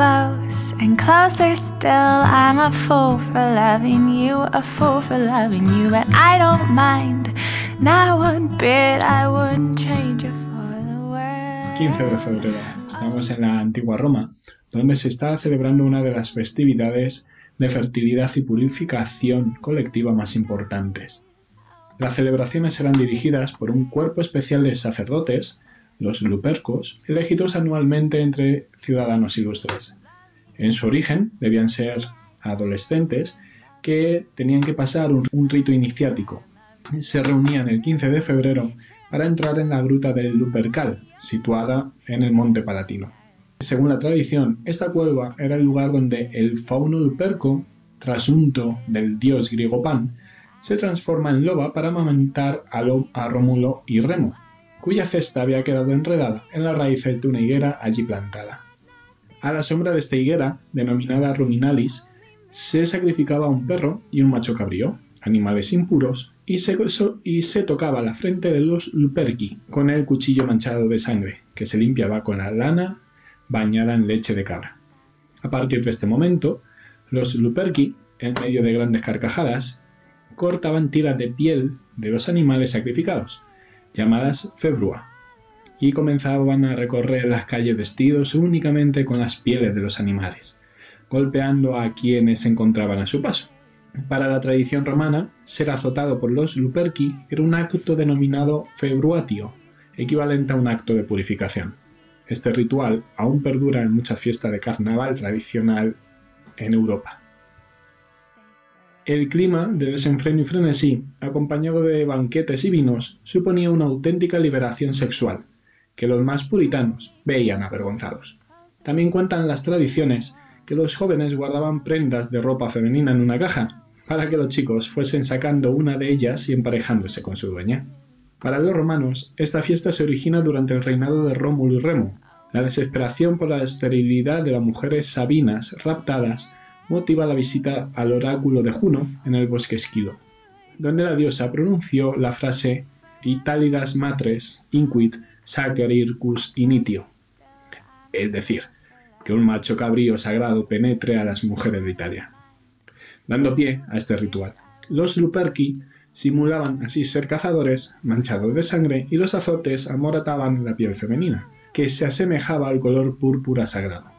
and closer still. I'm a fool for loving you, a fool for loving you, but I don't mind. Not one bit, I wouldn't change it for the world. 15 de febrero. Estamos en la antigua Roma, donde se está celebrando una de las festividades de fertilidad y purificación colectiva más importantes. Las celebraciones serán dirigidas por un cuerpo especial de sacerdotes, los lupercos, elegidos anualmente entre ciudadanos ilustres. En su origen debían ser adolescentes que tenían que pasar un, rito iniciático. Se reunían el 15 de febrero para entrar en la gruta del Lupercal, situada en el Monte Palatino. Según la tradición, esta cueva era el lugar donde el fauno luperco, trasunto del dios griego Pan, se transforma en loba para amamantar a, a Rómulo y Remo, cuya cesta había quedado enredada en las raíces de una higuera allí plantada. A la sombra de esta higuera, denominada ruminalis, se sacrificaba un perro y un macho cabrío, animales impuros, y se, y se tocaba la frente de los luperci con el cuchillo manchado de sangre, que se limpiaba con la lana bañada en leche de cabra. A partir de este momento, los luperci, en medio de grandes carcajadas, cortaban tiras de piel de los animales sacrificados, llamadas februa, y comenzaban a recorrer las calles vestidos únicamente con las pieles de los animales, golpeando a quienes se encontraban a su paso. Para la tradición romana, ser azotado por los luperci era un acto denominado februatio, equivalente a un acto de purificación. Este ritual aún perdura en muchas fiestas de carnaval tradicional en Europa. El clima de desenfreno y frenesí, acompañado de banquetes y vinos, suponía una auténtica liberación sexual, que los más puritanos veían avergonzados. También cuentan las tradiciones que los jóvenes guardaban prendas de ropa femenina en una caja, para que los chicos fuesen sacando una de ellas y emparejándose con su dueña. Para los romanos, esta fiesta se origina durante el reinado de Rómulo y Remo. La desesperación por la esterilidad de las mujeres sabinas raptadas motiva la visita al oráculo de Juno en el bosque Esquilo, donde la diosa pronunció la frase Italidas matres inquit sacericus initio, es decir, que un macho cabrío sagrado penetre a las mujeres de Italia. Dando pie a este ritual, los Luperci simulaban así ser cazadores manchados de sangre y los azotes amorataban la piel femenina, que se asemejaba al color púrpura sagrado,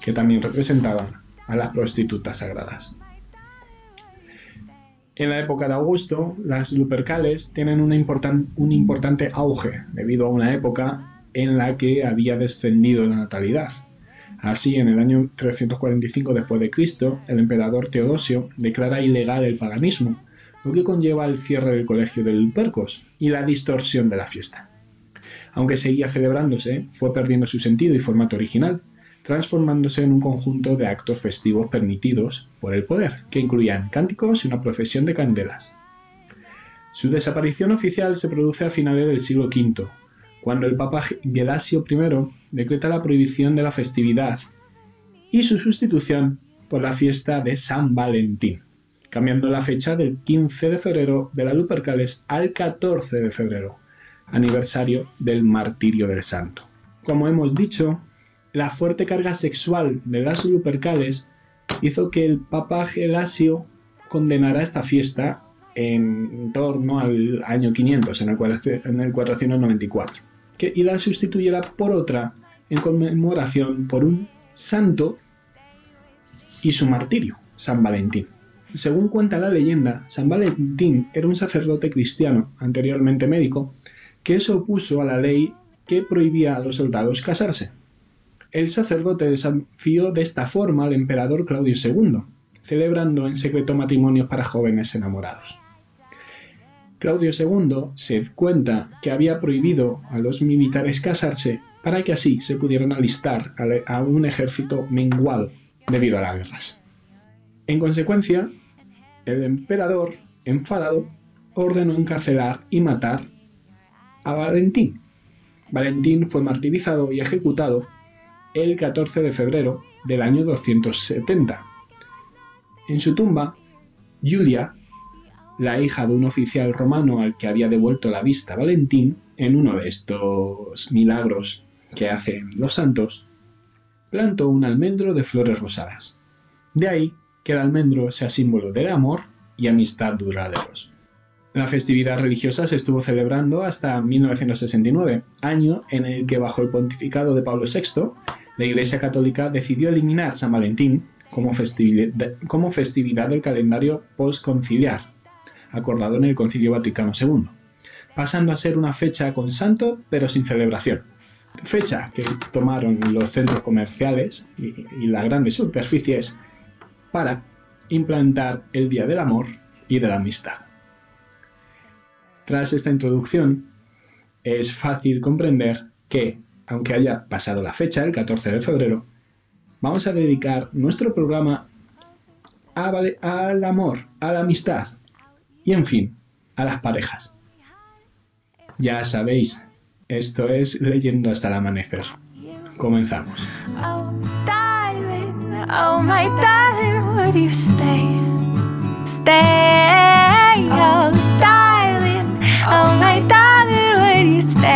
que también representaban a las prostitutas sagradas. En la época de Augusto, las Lupercales tienen un importante auge debido a una época en la que había descendido la natalidad. Así, en el año 345 después de Cristo, el emperador Teodosio declara ilegal el paganismo, lo que conlleva el cierre del colegio de Lupercos y la distorsión de la fiesta. Aunque seguía celebrándose, fue perdiendo su sentido y formato original, transformándose en un conjunto de actos festivos permitidos por el poder, que incluían cánticos y una procesión de candelas. Su desaparición oficial se produce a finales del siglo V, cuando el Papa Gelasio I decreta la prohibición de la festividad y su sustitución por la fiesta de San Valentín, cambiando la fecha del 15 de febrero de la Lupercales al 14 de febrero, aniversario del martirio del santo. Como hemos dicho, la fuerte carga sexual de las Lupercales hizo que el Papa Gelasio condenara esta fiesta en torno al año 500, en el, 494, que, y la sustituyera por otra en conmemoración por un santo y su martirio, San Valentín. Según cuenta la leyenda, San Valentín era un sacerdote cristiano, anteriormente médico, que se opuso a la ley que prohibía a los soldados casarse. El sacerdote desafió de esta forma al emperador Claudio II, celebrando en secreto matrimonios para jóvenes enamorados. Claudio II se cuenta que había prohibido a los militares casarse para que así se pudieran alistar a un ejército menguado debido a las guerras. En consecuencia, el emperador, enfadado, ordenó encarcelar y matar a Valentín. Valentín fue martirizado y ejecutado el 14 de febrero del año 270. En su tumba, Julia, la hija de un oficial romano al que había devuelto la vista Valentín, en uno de estos milagros que hacen los santos, plantó un almendro de flores rosadas. De ahí que el almendro sea símbolo del amor y amistad duraderos. La festividad religiosa se estuvo celebrando hasta 1969, año en el que bajo el pontificado de Pablo VI, la Iglesia Católica decidió eliminar San Valentín como festividad, del calendario postconciliar, acordado en el Concilio Vaticano II, pasando a ser una fecha con santo pero sin celebración. Fecha que tomaron los centros comerciales y, y las grandes superficies para implantar el Día del Amor y de la Amistad. Tras esta introducción, es fácil comprender que, aunque haya pasado la fecha, el 14 de febrero, vamos a dedicar nuestro programa al amor, a la amistad y, en fin, a las parejas. Ya sabéis, esto es Leyendo hasta el amanecer. Comenzamos. Oh, oh my darling, would you stay? Stay, oh darling, oh my darling, would you stay?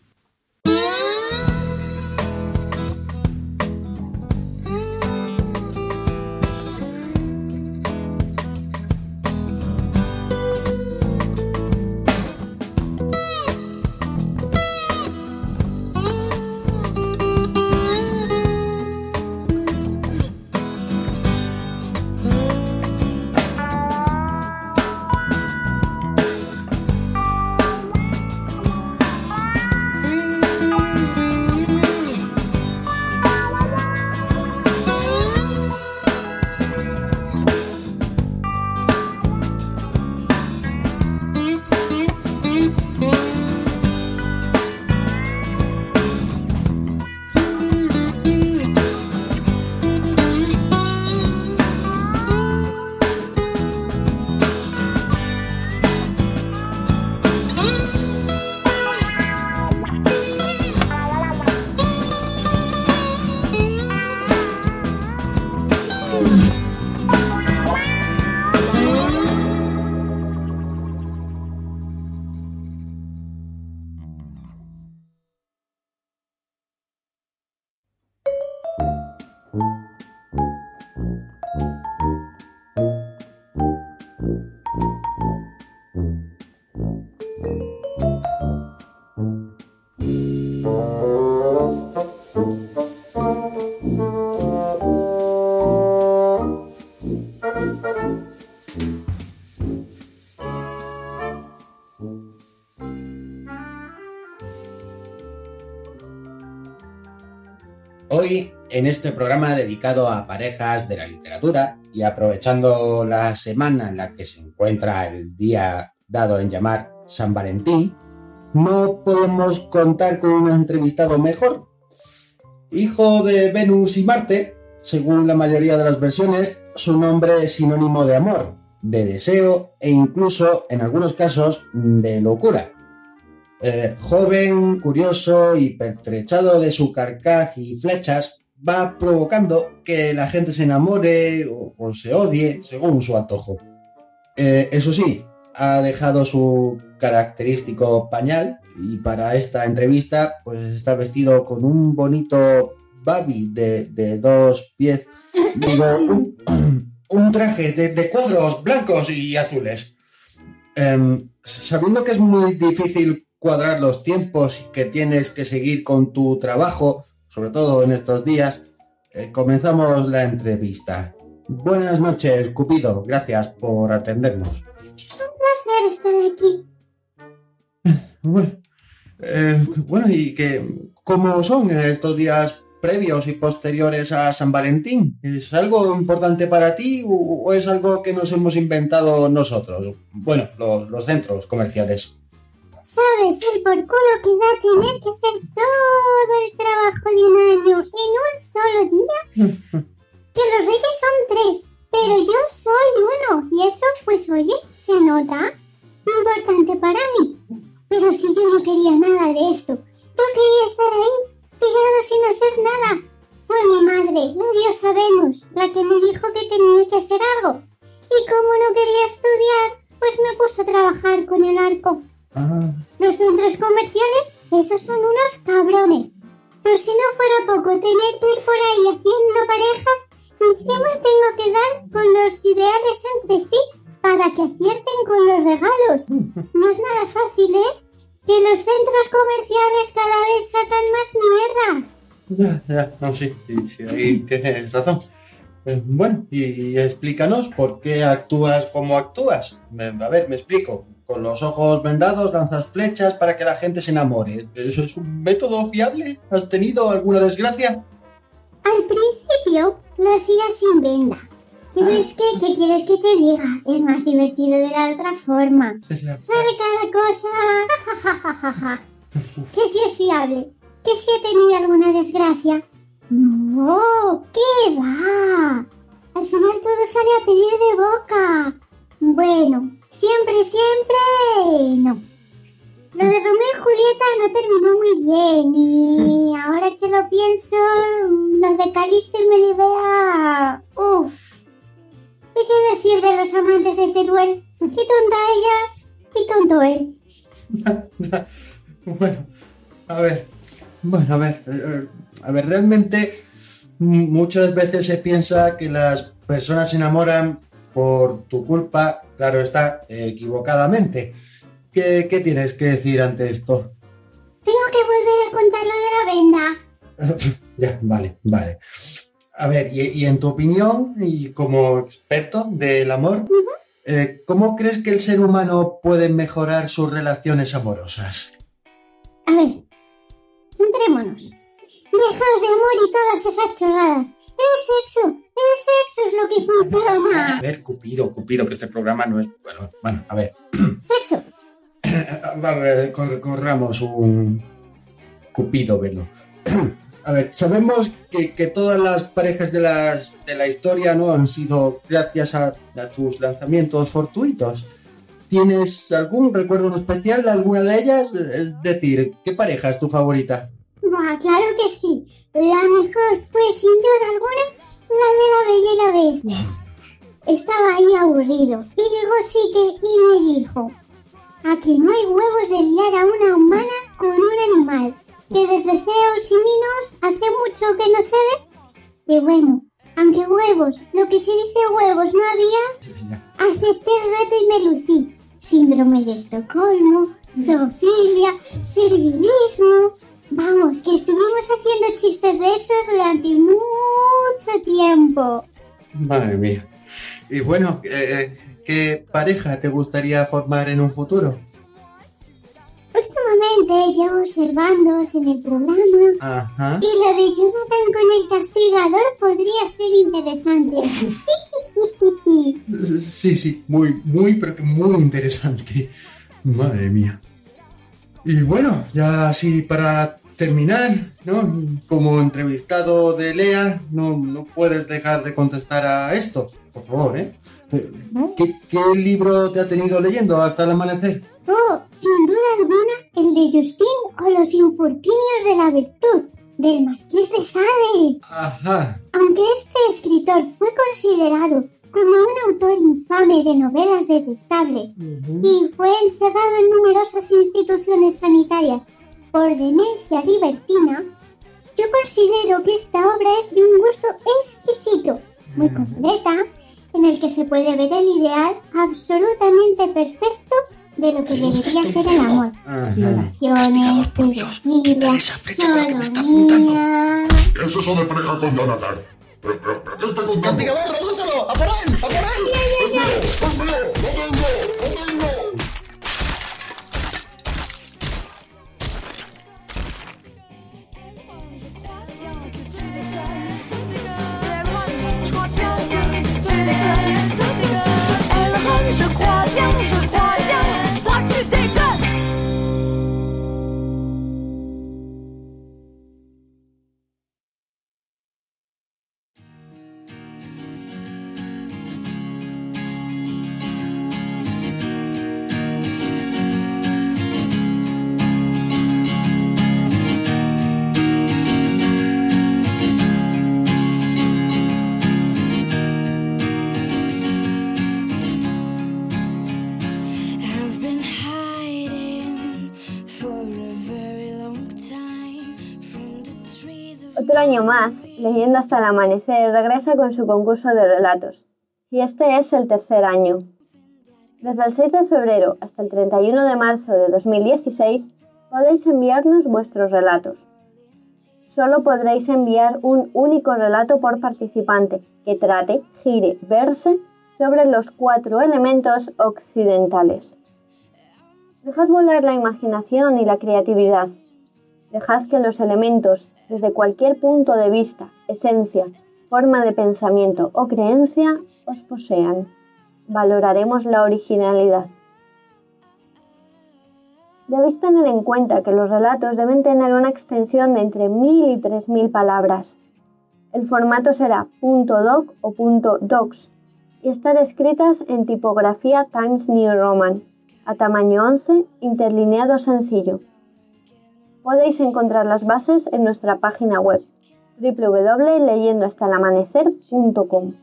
En este programa dedicado a parejas de la literatura y aprovechando la semana en la que se encuentra el día dado en llamar San Valentín, no podemos contar con un entrevistado mejor. Hijo de Venus y Marte, según la mayoría de las versiones, su nombre es sinónimo de amor, de deseo e incluso, en algunos casos, de locura. Eh, joven, curioso y pertrechado de su carcaj y flechas, va provocando que la gente se enamore o, se odie según su antojo. Eh, eso sí, ha dejado su característico pañal y para esta entrevista pues está vestido con un bonito babi de, dos pies, digo, un, traje de, cuadros blancos y azules. Em, sabiendo que es muy difícil cuadrar los tiempos que tienes que seguir con tu trabajo, sobre todo en estos días, eh, comenzamos la entrevista. Buenas noches, Cupido. Gracias por atendernos. Un placer estar aquí. Eh, bueno, ¿y que, cómo son estos días previos y posteriores a San Valentín? ¿Es algo importante para ti o, es algo que nos hemos inventado nosotros? Bueno, los centros comerciales Sabes el por culo que va a tener que hacer todo el trabajo de un año en un solo día? que los reyes son tres, pero yo soy uno, y eso, pues oye, se nota importante para mí. Pero si yo no quería nada de esto, yo quería estar ahí, pegado sin hacer nada. Fue mi madre, la diosa Venus, la que me dijo que tenía que hacer algo. Y como no quería estudiar, pues me puse a trabajar con el arco. Ah, Los centros comerciales, esos son unos cabrones. Pero si no fuera poco tener que ir por ahí haciendo parejas, encima tengo que dar con los ideales entre sí para que acierten con los regalos. No es nada fácil, ¿eh? Que los centros comerciales cada vez sacan más mierdas. ya, ya, no, sí, sí, sí, ahí tienes razón. Eh, bueno, y, y explícanos por qué actúas como actúas. A ver, me explico. Con los ojos vendados lanzas flechas para que la gente se enamore. ¿Eso es un método fiable? ¿Has tenido alguna desgracia? Al principio lo hacía sin venda. Pero es que, ¿qué quieres que te diga? Es más divertido de la otra forma. Sale cada cosa. que si es fiable. Que si he tenido alguna desgracia. No, ¿qué va? Al final todo sale a pedir de boca. Bueno, siempre, siempre no. Lo de Romeo y Julieta no terminó muy bien y ahora que lo pienso, lo de Calisto y Melibea... Uf. ¿Y qué decir de los amantes de Teruel? Y tonta ella y tonto él. Bueno, a ver, bueno, a ver, eh, a ver, realmente muchas veces se piensa que las personas se enamoran por tu culpa, claro está, equivocadamente. ¿Qué, qué tienes que decir ante esto? Tengo que volver a contar lo de la venda. ya, vale, vale. A ver, y, y en tu opinión, y como experto del amor, eh, ¿cómo crees que el ser humano puede mejorar sus relaciones amorosas? A ver, centrémonos. Dejaos de amor y todas esas chorradas. El sexo, el sexo A ver, Cupido, Cupido, que este programa no es... Bueno, bueno, a ver. Sexo. A ver, cor- corramos un Cupido velo. A ver, sabemos que, que todas las parejas de, las, de la historia no han sido gracias a, a tus lanzamientos fortuitos. ¿Tienes algún recuerdo en especial de alguna de ellas? Es decir, ¿qué pareja es tu favorita? Claro que sí. La mejor fue, sin duda alguna, la de la Bella Bestia. Estaba ahí aburrido y llegó Seeker y me dijo, aquí no hay huevos de liar a una humana con un animal, que desde Zeus y Minos hace mucho que no se ve. Y bueno, aunque huevos, lo que se dice huevos no había, acepté el reto y me lucí. Síndrome de Estocolmo, zoofilia, servilismo. Vamos, que estuvimos haciendo chistes de esos durante mucho tiempo. Madre mía. Y bueno, eh, ¿qué pareja te gustaría formar en un futuro? Últimamente llevo observándoos en el programa Ajá. y lo de Jonathan con el castigador podría ser interesante. Sí, sí, muy, muy, pero que muy interesante. Madre mía. Y bueno, ya así para terminar, ¿no? Como entrevistado de Lea, no, no puedes dejar de contestar a esto, por favor, ¿eh? Eh, ¿Qué, qué libro te ha tenido leyendo hasta el amanecer? Oh, sin duda alguna, el de Justin o los infortunios de la virtud, del Marqués de Sade. Ajá. Aunque este escritor fue considerado como un autor infame de novelas detestables y fue encerrado en numerosas instituciones sanitarias por demencia libertina, yo considero que esta obra es de un gusto exquisito, muy completa, en el que se puede ver el ideal absolutamente perfecto de lo que debería ser el amor. Violaciones, pedofilia, sodomía... ¿Qué es eso de pareja con Jonathan? ¿Pero, pero, pero qué está contando? ¡Castigador, redúcelo! ¡A por él! ¡A por él! ¡Es mío! ¡Es mío! ¡Lo tengo! ¡Lo tengo! Año más, Leyendo hasta el amanecer regresa con su concurso de relatos. Y este es el tercer año. Desde el 6 de febrero hasta el 31 de marzo de 2016 podéis enviarnos vuestros relatos. Solo podréis enviar un único relato por participante que trate, gire, verse sobre los cuatro elementos occidentales. Dejad volar la imaginación y la creatividad. Dejad que los elementos, desde cualquier punto de vista, esencia, forma de pensamiento o creencia, os posean. Valoraremos la originalidad. Debéis tener en cuenta que los relatos deben tener una extensión de entre 1000 y 3000 palabras. El formato será .doc o .docs y estar escritas en tipografía Times New Roman, a tamaño 11, interlineado sencillo. Podéis encontrar las bases en nuestra página web www.leyendohastalamanecer.com.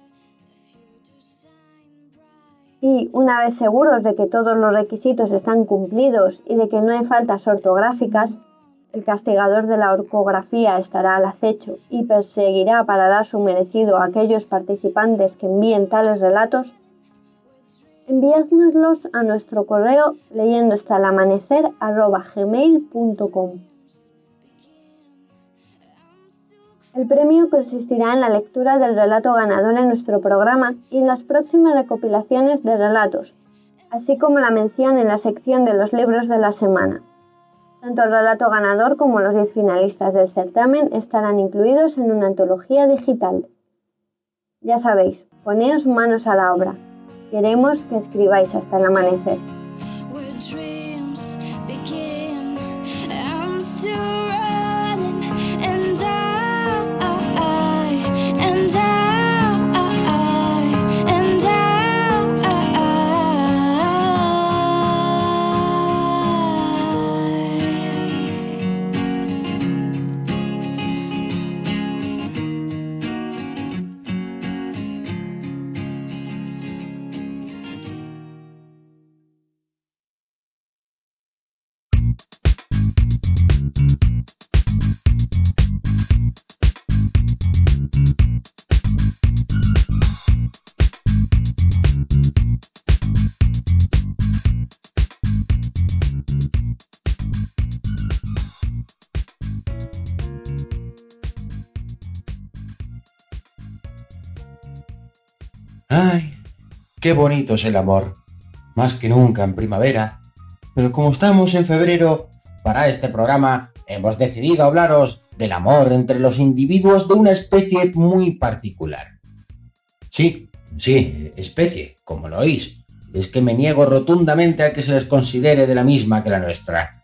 Y una vez seguros de que todos los requisitos están cumplidos y de que no hay faltas ortográficas, el castigador de la ortografía estará al acecho y perseguirá para dar su merecido a aquellos participantes que envíen tales relatos. Enviádnoslos a nuestro correo leyendo gmail.com. El premio consistirá en la lectura del relato ganador en nuestro programa y en las próximas recopilaciones de relatos, así como la mención en la sección de los libros de la semana. Tanto el relato ganador como los 10 finalistas del certamen estarán incluidos en una antología digital. Ya sabéis, poneos manos a la obra. Queremos que escribáis hasta el amanecer. Qué bonito es el amor, más que nunca en primavera. Pero como estamos en febrero, para este programa hemos decidido hablaros del amor entre los individuos de una especie muy particular. Sí, sí, especie, como lo oís. Es que me niego rotundamente a que se les considere de la misma que la nuestra.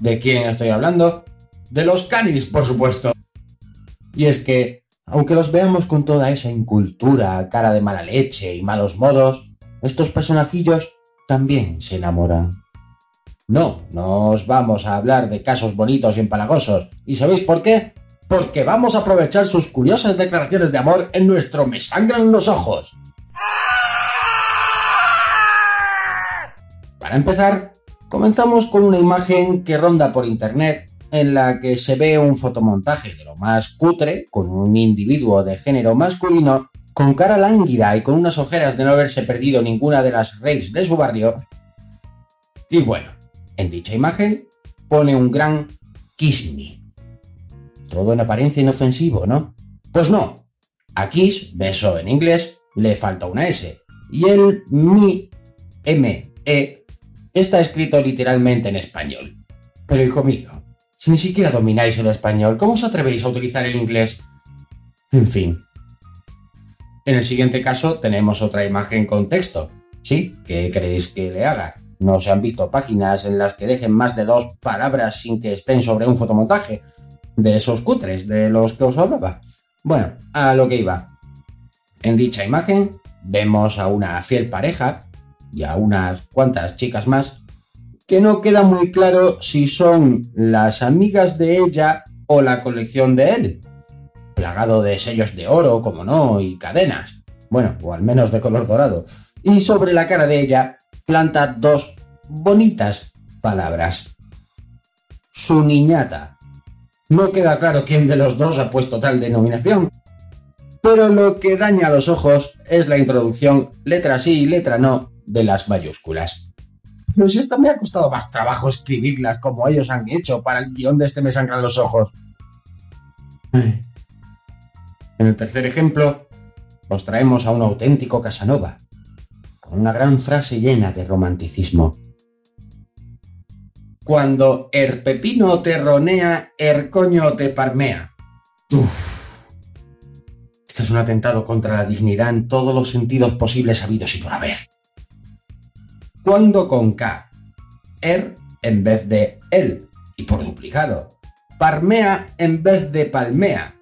¿De quién estoy hablando? De los canis, por supuesto. Y es que, aunque los veamos con toda esa incultura, cara de mala leche y malos modos, estos personajillos también se enamoran. No, no os vamos a hablar de casos bonitos y empalagosos. ¿Y sabéis por qué? Porque vamos a aprovechar sus curiosas declaraciones de amor en nuestro Me sangran los ojos. Para empezar, comenzamos con una imagen que ronda por internet en la que se ve un fotomontaje de lo más cutre con un individuo de género masculino con cara lánguida y con unas ojeras de no haberse perdido ninguna de las raves de su barrio. Y bueno, en dicha imagen pone un gran kiss me. Todo en apariencia inofensivo, ¿no? Pues no. A kiss, beso en inglés, le falta una S. Y el mi, M, E, está escrito literalmente en español. Pero hijo mío, si ni siquiera domináis el español, ¿cómo os atrevéis a utilizar el inglés? En fin. En el siguiente caso tenemos otra imagen con texto. ¿Sí? ¿Qué queréis que le haga? No se han visto páginas en las que dejen más de dos palabras sin que estén sobre un fotomontaje. De esos cutres, de los que os hablaba. Bueno, a lo que iba. En dicha imagen vemos a una fiel pareja y a unas cuantas chicas más que no queda muy claro si son las amigas de ella o la colección de él. Plagado de sellos de oro, como no, y cadenas. Bueno, o al menos de color dorado. Y sobre la cara de ella planta dos bonitas palabras. Su niñata. No queda claro quién de los dos ha puesto tal denominación, pero lo que daña a los ojos es la introducción letra sí y letra no de las mayúsculas. Pero si esto me ha costado más trabajo escribirlas como ellos han hecho para el guion de este me sangran los ojos. Ay. En el tercer ejemplo, os traemos a un auténtico Casanova, con una gran frase llena de romanticismo. Cuando el pepino te ronea, el coño te parmea. Uf. Esto es un atentado contra la dignidad en todos los sentidos posibles habidos y por haber. Cuando con K, er en vez de el, y por duplicado. Parmea en vez de palmea.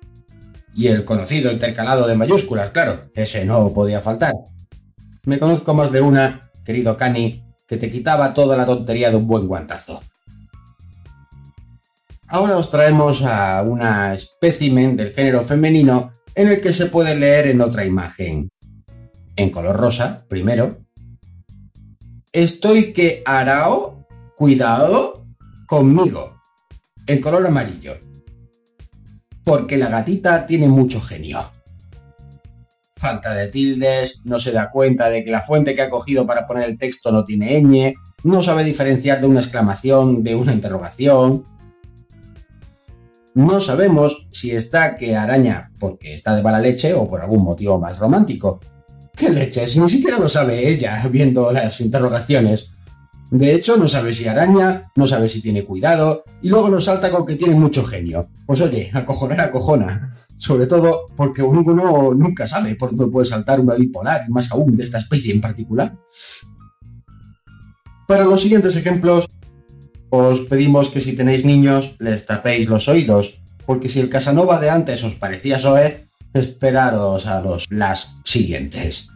Y el conocido intercalado de mayúsculas, claro, ese no podía faltar. Me conozco más de una, querido Cani, que te quitaba toda la tontería de un buen guantazo. Ahora os traemos a una espécimen del género femenino en el que se puede leer en otra imagen. En color rosa, primero. Estoy que arao, cuidado, conmigo. En color amarillo. Porque la gatita tiene mucho genio. Falta de tildes, no se da cuenta de que la fuente que ha cogido para poner el texto no tiene ñ, no sabe diferenciar de una exclamación de una interrogación. No sabemos si está que araña porque está de mala leche o por algún motivo más romántico. ¿Qué leche? Si ni siquiera lo sabe ella viendo las interrogaciones. De hecho, no sabe si araña, no sabe si tiene cuidado, y luego nos salta con que tiene mucho genio. Pues oye, acojonar acojona. Sobre todo porque uno nunca sabe por dónde puede saltar una bipolar, y más aún de esta especie en particular. Para los siguientes ejemplos, os pedimos que si tenéis niños les tapéis los oídos, porque si el Casanova de antes os parecía soez, esperaros a los las siguientes.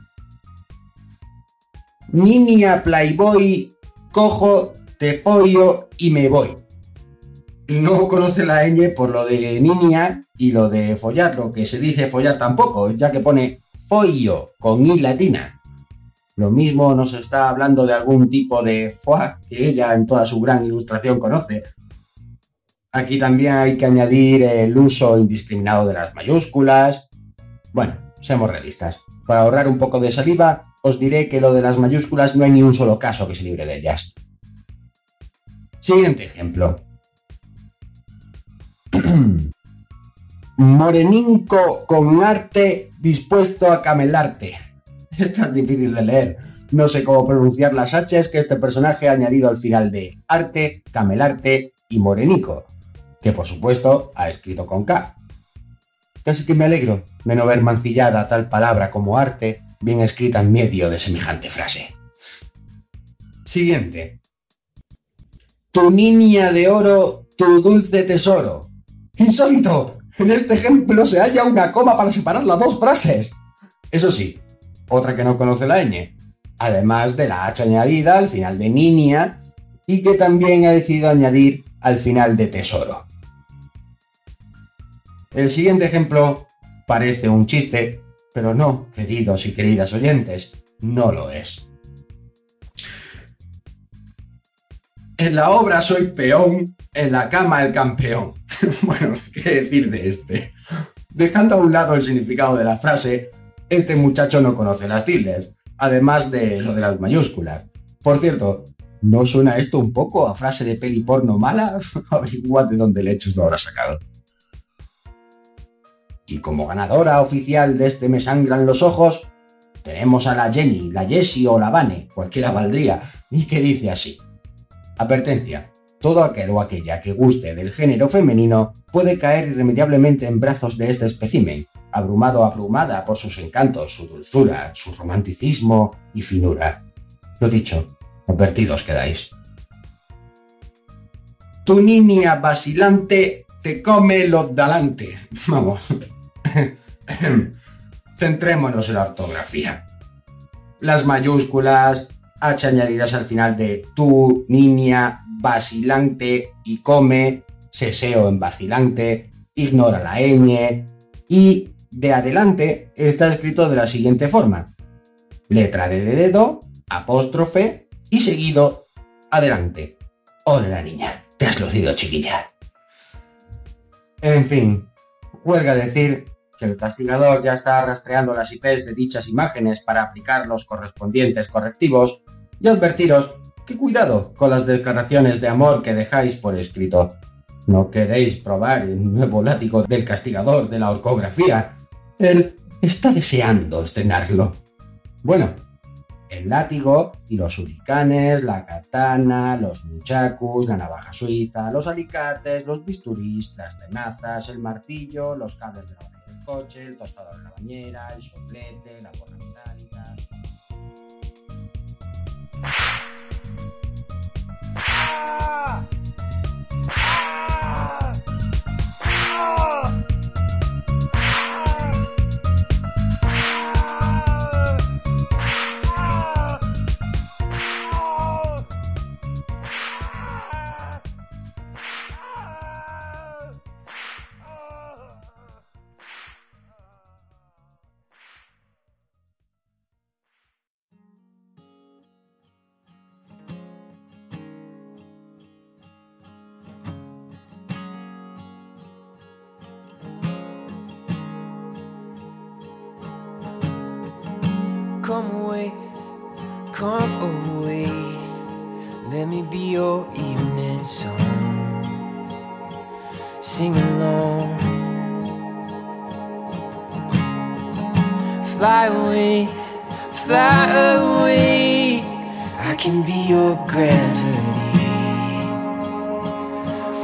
Niña Playboy, cojo, te pollo y me voy. No conoce la ñ por lo de niña y lo de follar, lo que se dice follar tampoco, ya que pone follo con i latina. Lo mismo nos está hablando de algún tipo de foie que ella en toda su gran ilustración conoce. Aquí también hay que añadir el uso indiscriminado de las mayúsculas. Bueno, seamos realistas. Para ahorrar un poco de saliva, os diré que lo de las mayúsculas no hay ni un solo caso que se libre de ellas. Siguiente ejemplo. Moreninco con arte dispuesto a camelarte. Esta es difícil de leer. No sé cómo pronunciar las H's que este personaje ha añadido al final de arte, camelarte y morenico, que por supuesto ha escrito con K. Casi que me alegro de no ver mancillada tal palabra como arte bien escrita en medio de semejante frase. Siguiente. Tu niña de oro, tu dulce tesoro. Insólito. En este ejemplo se halla una coma para separar las dos frases. Eso sí, otra que no conoce la ñ, además de la H añadida al final de niña y que también ha decidido añadir al final de tesoro. El siguiente ejemplo parece un chiste, pero no, queridos y queridas oyentes, no lo es. En la obra soy peón, en la cama el campeón. bueno, ¿qué decir de este? Dejando a un lado el significado de la frase, este muchacho no conoce las tildes, además de lo de las mayúsculas. Por cierto, ¿no suena esto un poco a frase de peli porno mala? Averiguad de dónde lechos lo habrá sacado. Y como ganadora oficial de este Me Sangran los Ojos, tenemos a la Jenny, la Jessie o la Vane, cualquiera valdría, y que dice así. Advertencia. Todo aquel o aquella que guste del género femenino puede caer irremediablemente en brazos de este espécimen, abrumado o abrumada por sus encantos, su dulzura, su romanticismo y finura. Lo dicho, advertidos quedáis. Tu niña vacilante te come los dalante. Vamos. Centrémonos en la ortografía. Las mayúsculas, H añadidas al final de tu, niña, vacilante y come, seseo en vacilante, ignora la ñ y de adelante está escrito de la siguiente forma. Letra de dedo, apóstrofe y seguido adelante. Hola niña, te has lucido chiquilla. En fin, huelga decir el castigador ya está rastreando las IPs de dichas imágenes para aplicar los correspondientes correctivos y advertiros que cuidado con las declaraciones de amor que dejáis por escrito. ¿No queréis probar el nuevo látigo del castigador de la orcografía? Él está deseando estrenarlo. Bueno, el látigo y los huracanes, la katana, los nunchakus, la navaja suiza, los alicates, los bisturís, las tenazas, el martillo, los cables de la coche, el tostador en la bañera, el soplete, la porra metálica. Come away, come away. Let me be your evening song. Sing along. Fly away, fly away. I can be your gravity.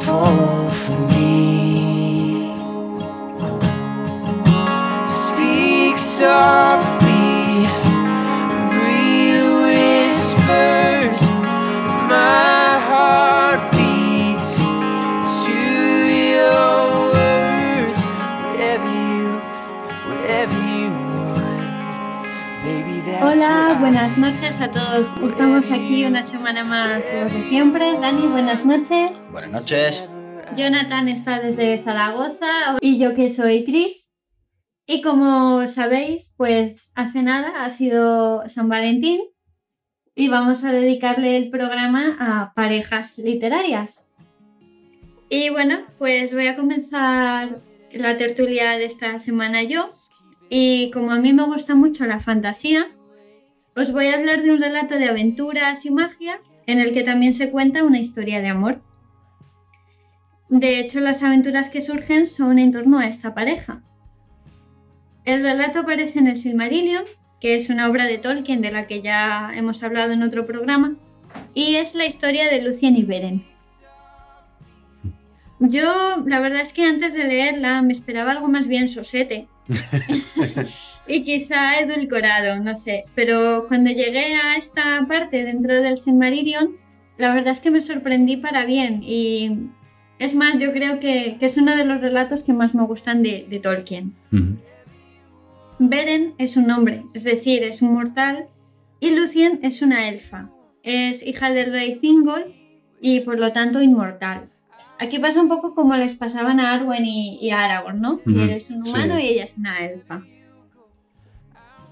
Fall for me. Speak softly, buenas noches a todos. Estamos aquí una semana más, de siempre. Dani, buenas noches. Buenas noches. Jonathan está desde Zaragoza y yo que soy Chris. Y como sabéis, pues hace nada ha sido San Valentín y vamos a dedicarle el programa a parejas literarias. Y bueno, pues voy a comenzar la tertulia de esta semana yo. Y como a mí me gusta mucho la fantasía, os voy a hablar de un relato de aventuras y magia en el que también se cuenta una historia de amor. De hecho, las aventuras que surgen son en torno a esta pareja. El relato aparece en el Silmarillion, que es una obra de Tolkien de la que ya hemos hablado en otro programa, y es la historia de Lucien y Beren. Yo, la verdad es que antes de leerla me esperaba algo más bien sosete y quizá edulcorado, no sé, pero cuando llegué a esta parte dentro del Silmarillion, la verdad es que me sorprendí para bien y es más, yo creo que, que es uno de los relatos que más me gustan de- de Tolkien. Beren es un hombre, es decir, es un mortal, y Lucien es una elfa. Es hija del rey Thingol y por lo tanto inmortal. Aquí pasa un poco como les pasaban a Arwen y, y a Aragorn, ¿no? Ujú, Que él es un sí. humano y ella es una elfa.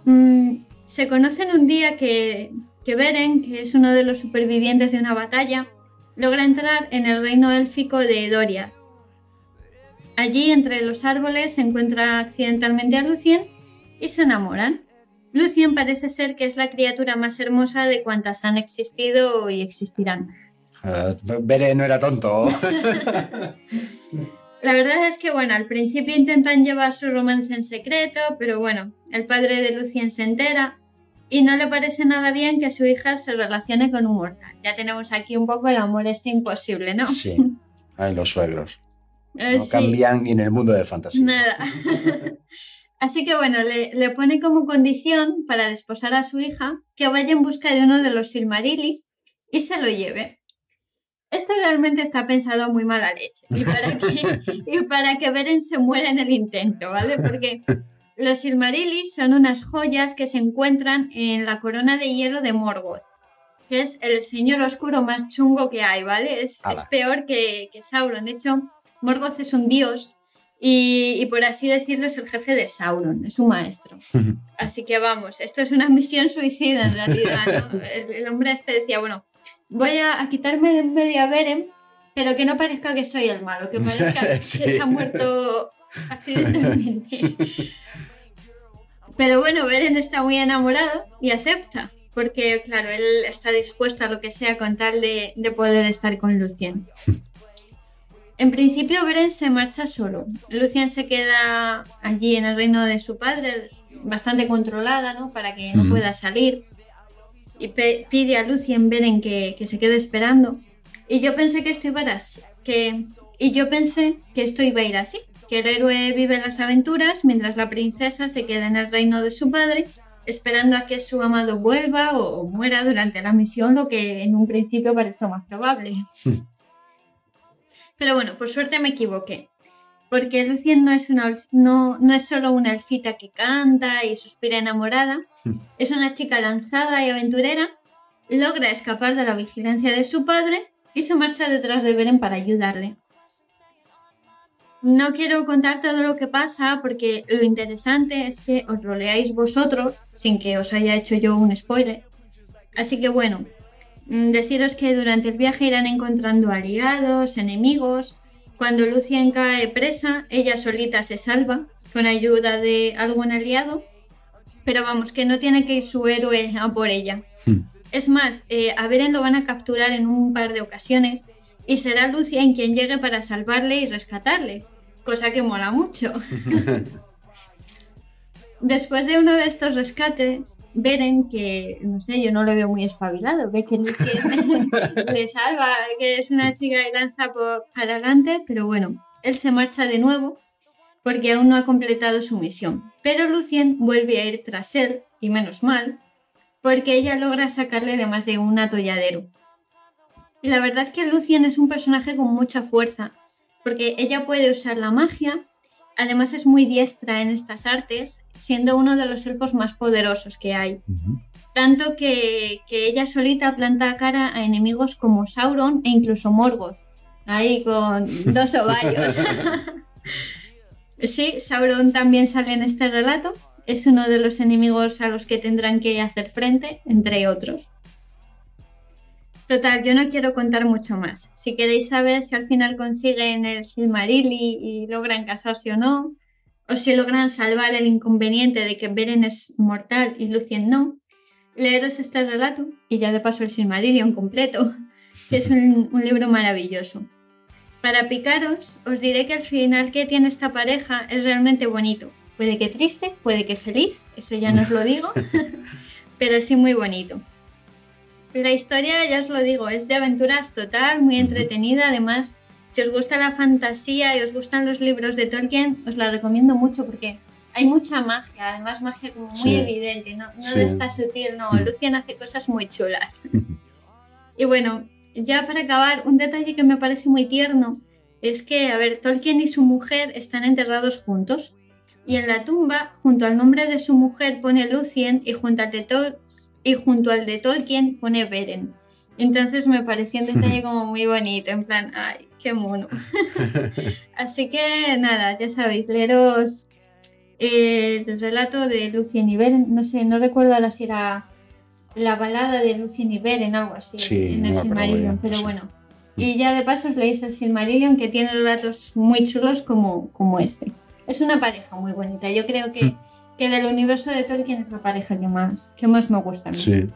Mm, se conocen un día que, que Beren, que es uno de los supervivientes de una batalla, logra entrar en el reino élfico de Doria. Allí, entre los árboles, se encuentra accidentalmente a Lucien y se enamoran. Lucien parece ser que es la criatura más hermosa de cuantas han existido y existirán. Eh, Bere no era tonto. La verdad es que, bueno, al principio intentan llevar su romance en secreto, pero bueno, el padre de Lucien se entera y no le parece nada bien que su hija se relacione con un mortal. Ya tenemos aquí un poco el amor este imposible, ¿no? Sí. Ay, los suegros. Eh, No sí. cambian ni en el mundo de fantasía. Nada. Así que bueno, le, le pone como condición para desposar a su hija que vaya en busca de uno de los Silmarilli y se lo lleve. Esto realmente está pensado a muy mala leche y para que, y para que Beren se muera en el intento, ¿vale? Porque los Silmarilli son unas joyas que se encuentran en la corona de hierro de Morgoth, que es el señor oscuro más chungo que hay, ¿vale? Es, peor que, que Sauron. De hecho, Morgoth es un dios y, y por así decirlo es el jefe de Sauron, es su maestro. Así que vamos, esto es una misión suicida en realidad. ¿no? El, el hombre este decía, bueno, voy a, a quitarme de en medio a Beren Pero que no parezca que soy el malo, que parezca Sí. que se ha muerto accidentalmente. Pero bueno, Beren está muy enamorado y acepta, porque claro, él está dispuesto a lo que sea con tal de, de poder estar con Lucien. En principio Beren se marcha solo. Lucien se queda allí en el reino de su padre, bastante controlada, ¿no? Para que no Ujú. pueda salir. Y pe- pide a Lucien Beren que, que se quede esperando. Y yo pensé que esto iba a ir así. Que, y yo pensé que esto iba a ir así. Que el héroe vive las aventuras mientras la princesa se queda en el reino de su padre esperando a que su amado vuelva o, o muera durante la misión, lo que en un principio pareció más probable. Pero bueno, por suerte me equivoqué. Porque Lucien no es, una, no, no es solo una elfita que canta y suspira enamorada, es una chica lanzada y aventurera, logra escapar de la vigilancia de su padre y se marcha detrás de Beren para ayudarle. No quiero contar todo lo que pasa porque lo interesante es que os lo leáis vosotros sin que os haya hecho yo un spoiler. Así que bueno, mm, deciros que durante el viaje irán encontrando aliados, enemigos. Cuando Lucien cae presa, ella solita se salva con ayuda de algún aliado. Pero vamos, que no tiene que ir su héroe a por ella. Hmm. Es más, eh, a Beren lo van a capturar en un par de ocasiones y será Lucien quien llegue para salvarle y rescatarle, cosa que mola mucho. Después de uno de estos rescates, Beren, que no sé, yo no lo veo muy espabilado, ve que Lucien le salva, que es una chica y lanza por para adelante, pero bueno, él se marcha de nuevo porque aún no ha completado su misión. Pero Lucien vuelve a ir tras él, y menos mal, porque ella logra sacarle de más de un atolladero. Y la verdad es que Lucien es un personaje con mucha fuerza, porque ella puede usar la magia, además es muy diestra en estas artes, siendo uno de los elfos más poderosos que hay. Tanto que, que ella solita planta cara a enemigos como Sauron e incluso Morgoth, ahí con dos ovarios. Sí, Sauron también sale en este relato. Es uno de los enemigos a los que tendrán que hacer frente, entre otros. Total, yo no quiero contar mucho más. Si queréis saber si al final consiguen el Silmarilli y logran casarse o no, o si logran salvar el inconveniente de que Beren es mortal y Lucien no, leeros este relato y ya de paso el Silmarillion completo, que es un, un libro maravilloso. Para picaros, os diré que el final que tiene esta pareja es realmente bonito. Puede que triste, puede que feliz, eso ya no os lo digo, pero sí muy bonito. La historia, ya os lo digo, es de aventuras total, muy entretenida. Además, si os gusta la fantasía y os gustan los libros de Tolkien, os la recomiendo mucho porque hay mucha magia, además magia como muy Sí. evidente, no, no Sí. de esta sutil, no. Lucien hace cosas muy chulas. Y bueno, ya para acabar, un detalle que me parece muy tierno es que, a ver, Tolkien y su mujer están enterrados juntos. Y en la tumba, junto al nombre de su mujer, pone Lucien y junto al de, Tol- y junto al de Tolkien pone Beren. Entonces me pareció un detalle como muy bonito, en plan, ay, qué mono. Así que nada, ya sabéis, leeros el relato de Lucien y Beren. No sé, no recuerdo ahora si era la balada de Lucien y Beren, algo así, Sí, en el Silmarillion, pero sí. bueno. Y ya de paso os leéis el Silmarillion que tiene relatos muy chulos como, como este. Es una pareja muy bonita. Yo creo que, que del universo de Tolkien es la pareja que más, que más me gusta a mí. Sí.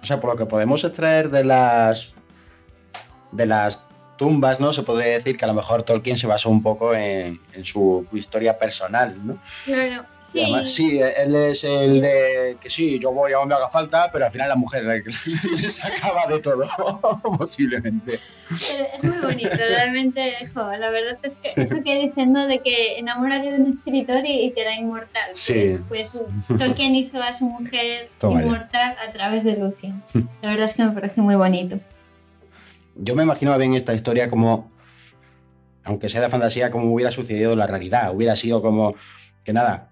O sea, por lo que podemos extraer de las de las tumbas, ¿no? Se podría decir que a lo mejor Tolkien se basó un poco en, en su historia personal, ¿no? Claro, Y sí, además, sí, él es el de que sí, yo voy a donde haga falta, pero al final la mujer le, le sacaba de todo, posiblemente. pero es muy bonito, realmente, jo, la verdad es que Sí. eso que dicen, ¿no? De que enamórate de un escritor y, y te da inmortal. Sí. Pues, pues Tolkien hizo a su mujer Toma ya. inmortal a través de Lucien. La verdad es que me parece muy bonito. Yo me imaginaba bien esta historia como, aunque sea de fantasía, como hubiera sucedido la realidad. Hubiera sido como que nada,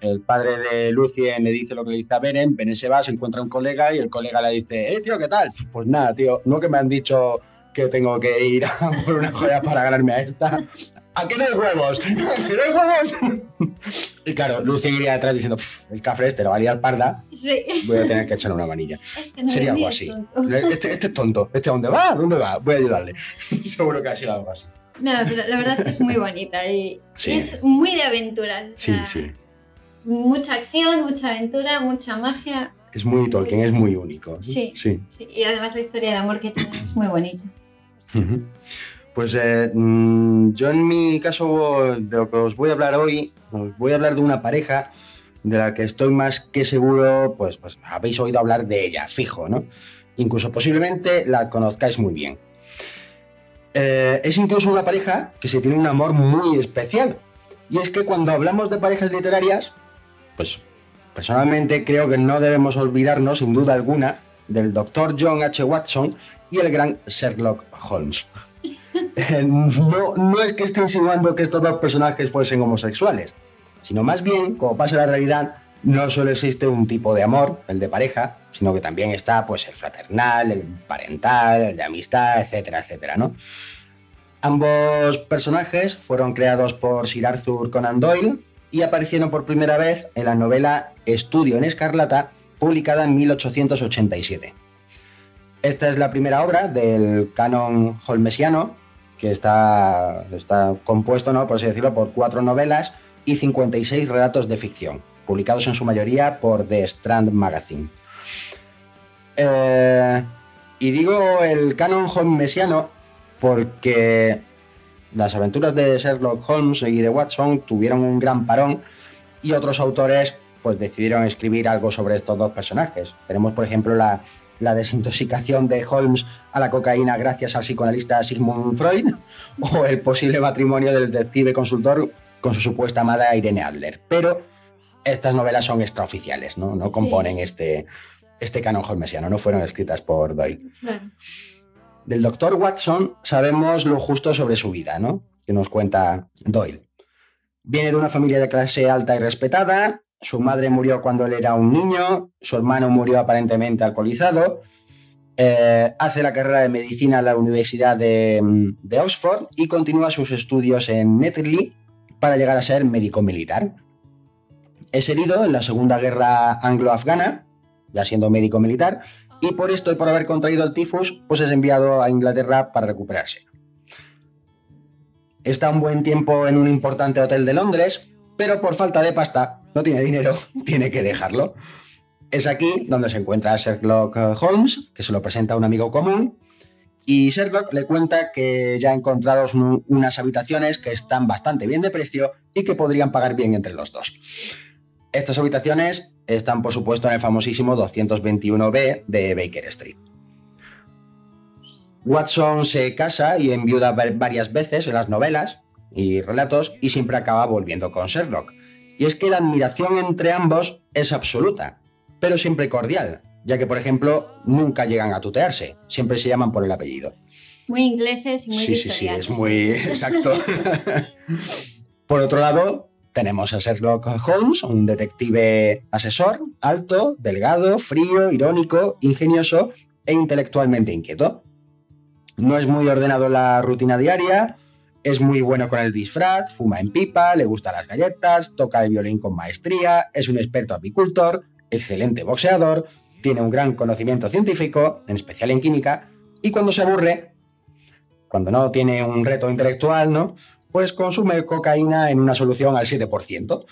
el padre de Lucien le dice lo que le dice a Beren, Beren se va, se encuentra un colega y el colega le dice, eh, tío, ¿qué tal? Pues nada, tío, no que me han dicho que tengo que ir a por una joya para ganarme a esta. ¿A qué no hay huevos? ¿A qué no hay huevos? Y claro, Lucien iría detrás diciendo, "Pff, el cafre este lo va a liar parda, Sí. voy a tener que echarle una manilla. Este no Sería algo así. Este, este es tonto. ¿Este a dónde va? ¿Dónde va? Voy a ayudarle. Seguro que ha sido algo así. No, pero la verdad es que es muy bonita y Sí. es muy de aventuras. o Sí, sea, sí. Mucha acción, mucha aventura, mucha magia. Es muy Tolkien, es muy único. Sí. Sí. sí, y además la historia de amor que tiene es muy bonita. Pues eh, mm, yo en mi caso de lo que os voy a hablar hoy, os voy a hablar de una pareja de la que estoy más que seguro, pues, pues habéis oído hablar de ella, fijo, ¿no? Incluso posiblemente la conozcáis muy bien. Eh, es incluso una pareja que se tiene un amor muy especial. Y es que cuando hablamos de parejas literarias, pues personalmente creo que no debemos olvidarnos, sin duda alguna, del doctor John H. Watson y el gran Sherlock Holmes. No, no es que esté insinuando que estos dos personajes fuesen homosexuales, sino más bien, como pasa en la realidad, no solo existe un tipo de amor, el de pareja, sino que también está pues el fraternal, el parental, el de amistad, etcétera, etcétera, ¿no? Ambos personajes fueron creados por Sir Arthur Conan Doyle y aparecieron por primera vez en la novela Estudio en Escarlata, publicada en 1887. Esta es la primera obra del canon holmesiano, que está, está compuesto, ¿no? por así decirlo, por cuatro novelas y 56 relatos de ficción, publicados en su mayoría por The Strand Magazine. Eh, y digo el canon holmesiano porque las aventuras de Sherlock Holmes y de Watson tuvieron un gran parón y otros autores pues decidieron escribir algo sobre estos dos personajes. Tenemos, por ejemplo, la, la desintoxicación de Holmes a la cocaína gracias al psicoanalista Sigmund Freud o el posible matrimonio del detective consultor con su supuesta amada Irene Adler. Pero estas novelas son extraoficiales, ¿no? No componen este, este canon holmesiano, no fueron escritas por Doyle. Del doctor Watson sabemos lo justo sobre su vida, ¿no? Que nos cuenta Doyle. Viene de una familia de clase alta y respetada, su madre murió cuando él era un niño, su hermano murió aparentemente alcoholizado, eh, hace la carrera de medicina en la Universidad de, de Oxford y continúa sus estudios en Netley para llegar a ser médico militar. Es herido en la Segunda Guerra Anglo-Afgana, ya siendo médico militar, y por esto y por haber contraído el tifus, pues es enviado a Inglaterra para recuperarse. Está un buen tiempo en un importante hotel de Londres, pero por falta de pasta, no tiene dinero, tiene que dejarlo. Es aquí donde se encuentra Sherlock Holmes, que se lo presenta a un amigo común, y Sherlock le cuenta que ya ha encontrado un- unas habitaciones que están bastante bien de precio y que podrían pagar bien entre los dos. Estas habitaciones están, por supuesto, en el famosísimo 221B de Baker Street. Watson se casa y enviuda va- varias veces en las novelas y relatos y siempre acaba volviendo con Sherlock. Y es que la admiración entre ambos es absoluta, pero siempre cordial, ya que, por ejemplo, nunca llegan a tutearse, siempre se llaman por el apellido. Muy ingleses y muy Sí, sí, sí, es muy exacto. Por otro lado, tenemos a Sherlock Holmes, un detective asesor, alto, delgado, frío, irónico, ingenioso e intelectualmente inquieto. No es muy ordenado en la rutina diaria, es muy bueno con el disfraz, fuma en pipa, le gustan las galletas, toca el violín con maestría, es un experto apicultor, excelente boxeador, tiene un gran conocimiento científico, en especial en química, y cuando se aburre, cuando no tiene un reto intelectual, ¿no? Pues consume cocaína en una solución al 7%.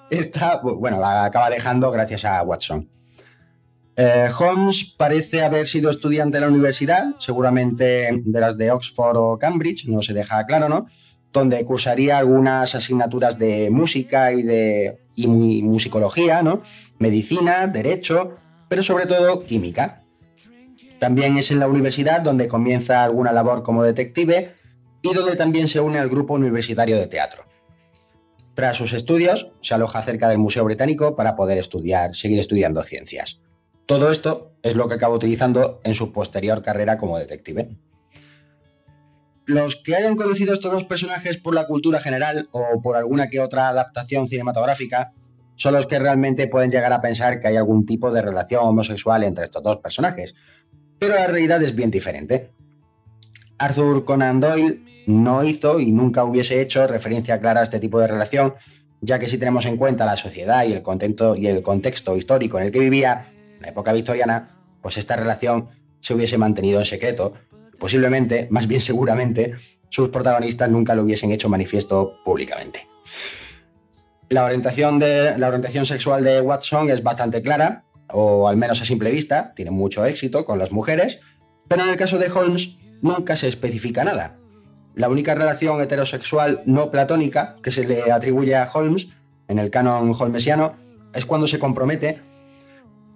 Esta, bueno, la acaba dejando gracias a Watson. Eh, Holmes parece haber sido estudiante en la universidad, seguramente de las de Oxford o Cambridge, no se deja claro, ¿no? Donde cursaría algunas asignaturas de música y de musicología, ¿no? Medicina, derecho, pero sobre todo química. También es en la universidad donde comienza alguna labor como detective y donde también se une al grupo universitario de teatro. Tras sus estudios, se aloja cerca del Museo Británico para poder estudiar, seguir estudiando ciencias. Todo esto es lo que acaba utilizando en su posterior carrera como detective. Los que hayan conocido estos dos personajes por la cultura general o por alguna que otra adaptación cinematográfica son los que realmente pueden llegar a pensar que hay algún tipo de relación homosexual entre estos dos personajes, pero la realidad es bien diferente. Arthur Conan Doyle no hizo y nunca hubiese hecho referencia clara a este tipo de relación, ya que si tenemos en cuenta la sociedad y el y el contexto histórico en el que vivía, la época victoriana, pues esta relación se hubiese mantenido en secreto. Posiblemente, más bien seguramente, sus protagonistas nunca lo hubiesen hecho manifiesto públicamente. La orientación, de, la orientación sexual de Watson es bastante clara, o al menos a simple vista, tiene mucho éxito con las mujeres, pero en el caso de Holmes nunca se especifica nada. La única relación heterosexual no platónica que se le atribuye a Holmes en el canon holmesiano es cuando se compromete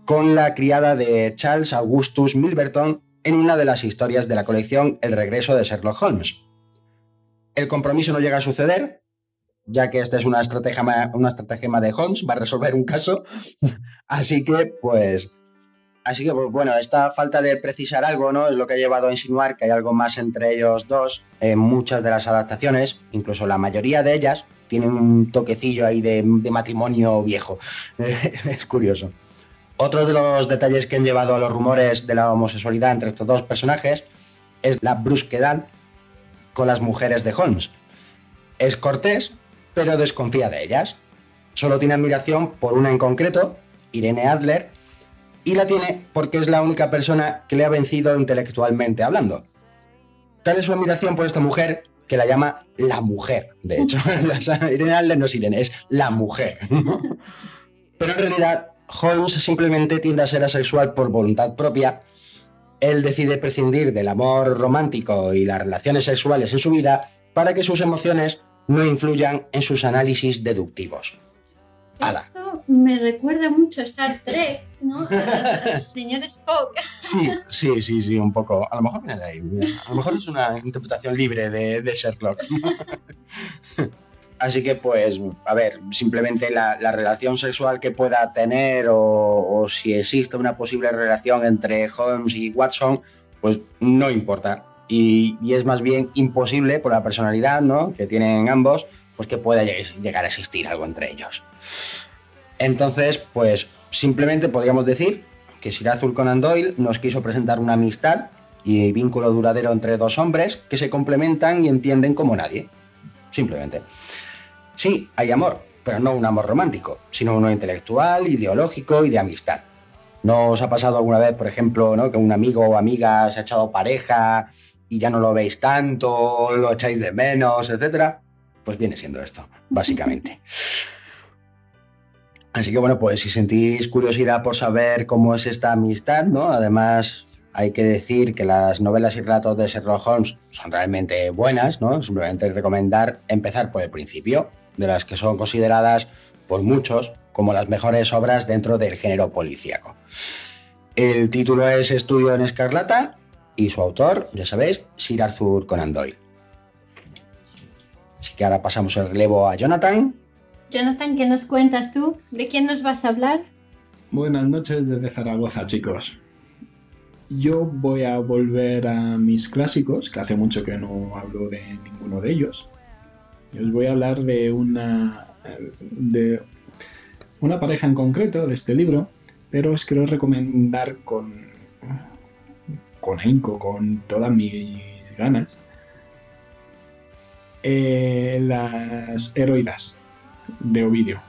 con la criada de Charles Augustus Milverton en una de las historias de la colección El regreso de Sherlock Holmes. El compromiso no llega a suceder, ya que esta es una estratagema, una estratagema de Holmes, va a resolver un caso, así que pues Así que, pues, bueno, esta falta de precisar algo, ¿no? Es lo que ha llevado a insinuar que hay algo más entre ellos dos. En muchas de las adaptaciones, incluso la mayoría de ellas, tienen un toquecillo ahí de, de matrimonio viejo. es curioso. Otro de los detalles que han llevado a los rumores de la homosexualidad entre estos dos personajes es la brusquedad con las mujeres de Holmes. Es cortés, pero desconfía de ellas. Solo tiene admiración por una en concreto, Irene Adler, y la tiene porque es la única persona que le ha vencido intelectualmente hablando. Tal es su admiración por esta mujer que la llama la mujer, de hecho. Irene Adler no es Irene, es la mujer. Pero en realidad, Holmes simplemente tiende a ser asexual por voluntad propia. Él decide prescindir del amor romántico y las relaciones sexuales en su vida para que sus emociones no influyan en sus análisis deductivos. Ala. Esto me recuerda mucho a Star Trek, ¿no? Al señor Spock. Sí, sí, sí, sí, un poco. A lo mejor viene de ahí. A lo mejor es una interpretación libre de, de Sherlock. Así que, pues, a ver, simplemente la, la relación sexual que pueda tener o, si existe una posible relación entre Holmes y Watson, pues no importa. Y, y, es más bien imposible por la personalidad ¿no? que tienen ambos, pues que pueda llegar a existir algo entre ellos. Entonces, pues simplemente podríamos decir que Sir Arthur Conan Doyle nos quiso presentar una amistad y vínculo duradero entre dos hombres que se complementan y entienden como nadie. Simplemente. Sí, hay amor, pero no un amor romántico, sino uno intelectual, ideológico y de amistad. ¿No os ha pasado alguna vez, por ejemplo, ¿no? que un amigo o amiga se ha echado pareja y ya no lo veis tanto, lo echáis de menos, etcétera? Pues viene siendo esto, básicamente. Así que bueno, pues si sentís curiosidad por saber cómo es esta amistad, ¿no? Además, hay que decir que las novelas y relatos de Sherlock Holmes son realmente buenas, ¿no? Simplemente recomendar empezar por el principio, de las que son consideradas por muchos como las mejores obras dentro del género policíaco. El título es Estudio en Escarlata y su autor, ya sabéis, Sir Arthur Conan Doyle. Así que ahora pasamos el relevo a Jonathan. Jonathan, ¿qué nos cuentas tú? ¿De quién nos vas a hablar? Buenas noches desde Zaragoza, chicos. Yo voy a volver a mis clásicos, que hace mucho que no hablo de ninguno de ellos. Os voy a hablar de una de una pareja en concreto de este libro, pero os quiero recomendar con con ahínco, con todas mis ganas, eh, las heroidas de Ovidio.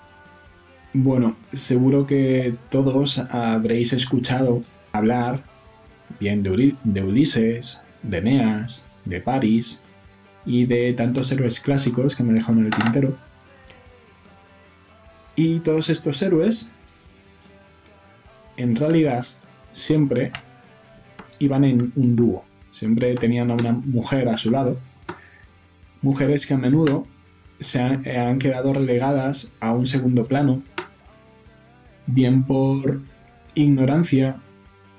Bueno, seguro que todos habréis escuchado hablar bien de, de Ulises, de Eneas, de París y de tantos héroes clásicos que me dejan en el tintero. Y todos estos héroes, en realidad, siempre iban en un dúo. Siempre tenían a una mujer a su lado. Mujeres que a menudo se han, han quedado relegadas a un segundo plano, bien por ignorancia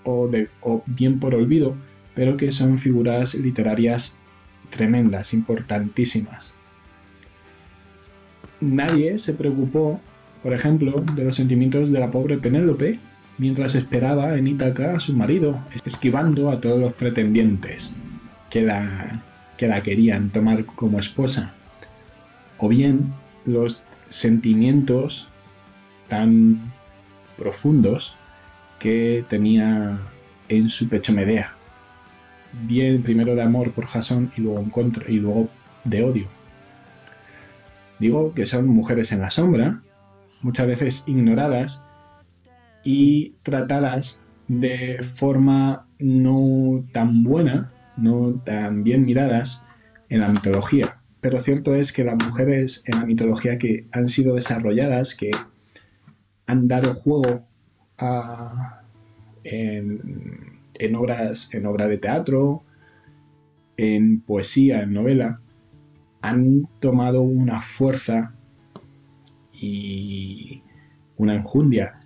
o, o, bien por olvido, pero que son figuras literarias tremendas, importantísimas. Nadie se preocupó, por ejemplo, de los sentimientos de la pobre Penélope mientras esperaba en Ítaca a su marido, esquivando a todos los pretendientes que la, que la querían tomar como esposa. O bien los sentimientos tan profundos que tenía en su pecho Medea. Bien primero de amor por Jason y luego, en contra, y luego de odio. Digo que son mujeres en la sombra, muchas veces ignoradas y tratadas de forma no tan buena, no tan bien miradas en la mitología. Pero cierto es que las mujeres en la mitología que han sido desarrolladas, que han dado juego a, en obras, en obra de teatro, en poesía, en novela, han tomado una fuerza y una enjundia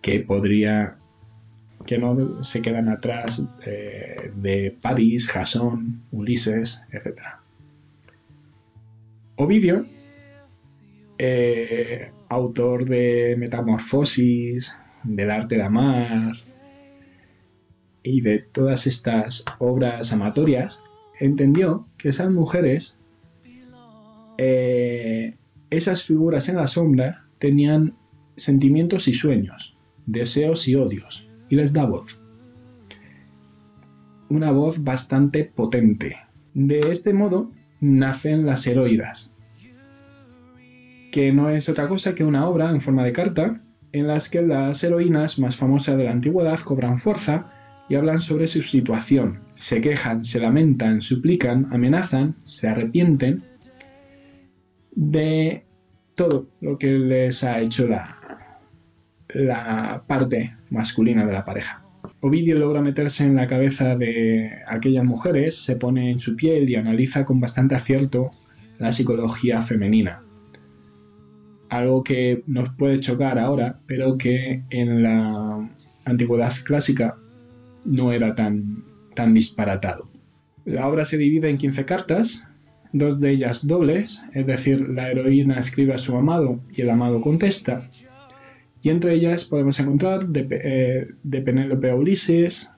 que podría que no se quedan atrás eh, de París, Jasón, Ulises, etc. Ovidio, eh, autor de Metamorfosis, del arte de amar y de todas estas obras amatorias, entendió que esas mujeres, eh, esas figuras en la sombra, tenían sentimientos y sueños, deseos y odios, y les da voz. Una voz bastante potente. De este modo nacen las heroídas, que no es otra cosa que una obra en forma de carta en las que las heroínas más famosas de la antigüedad cobran fuerza y hablan sobre su situación, se quejan, se lamentan, suplican, amenazan, se arrepienten de todo lo que les ha hecho la, la parte masculina de la pareja. Ovidio logra meterse en la cabeza de aquellas mujeres, se pone en su piel y analiza con bastante acierto la psicología femenina. Algo que nos puede chocar ahora, pero que en la antigüedad clásica no era tan, tan disparatado. La obra se divide en 15 cartas, dos de ellas dobles, es decir, la heroína escribe a su amado y el amado contesta, y entre ellas podemos encontrar de, eh, Penélope a Ulises,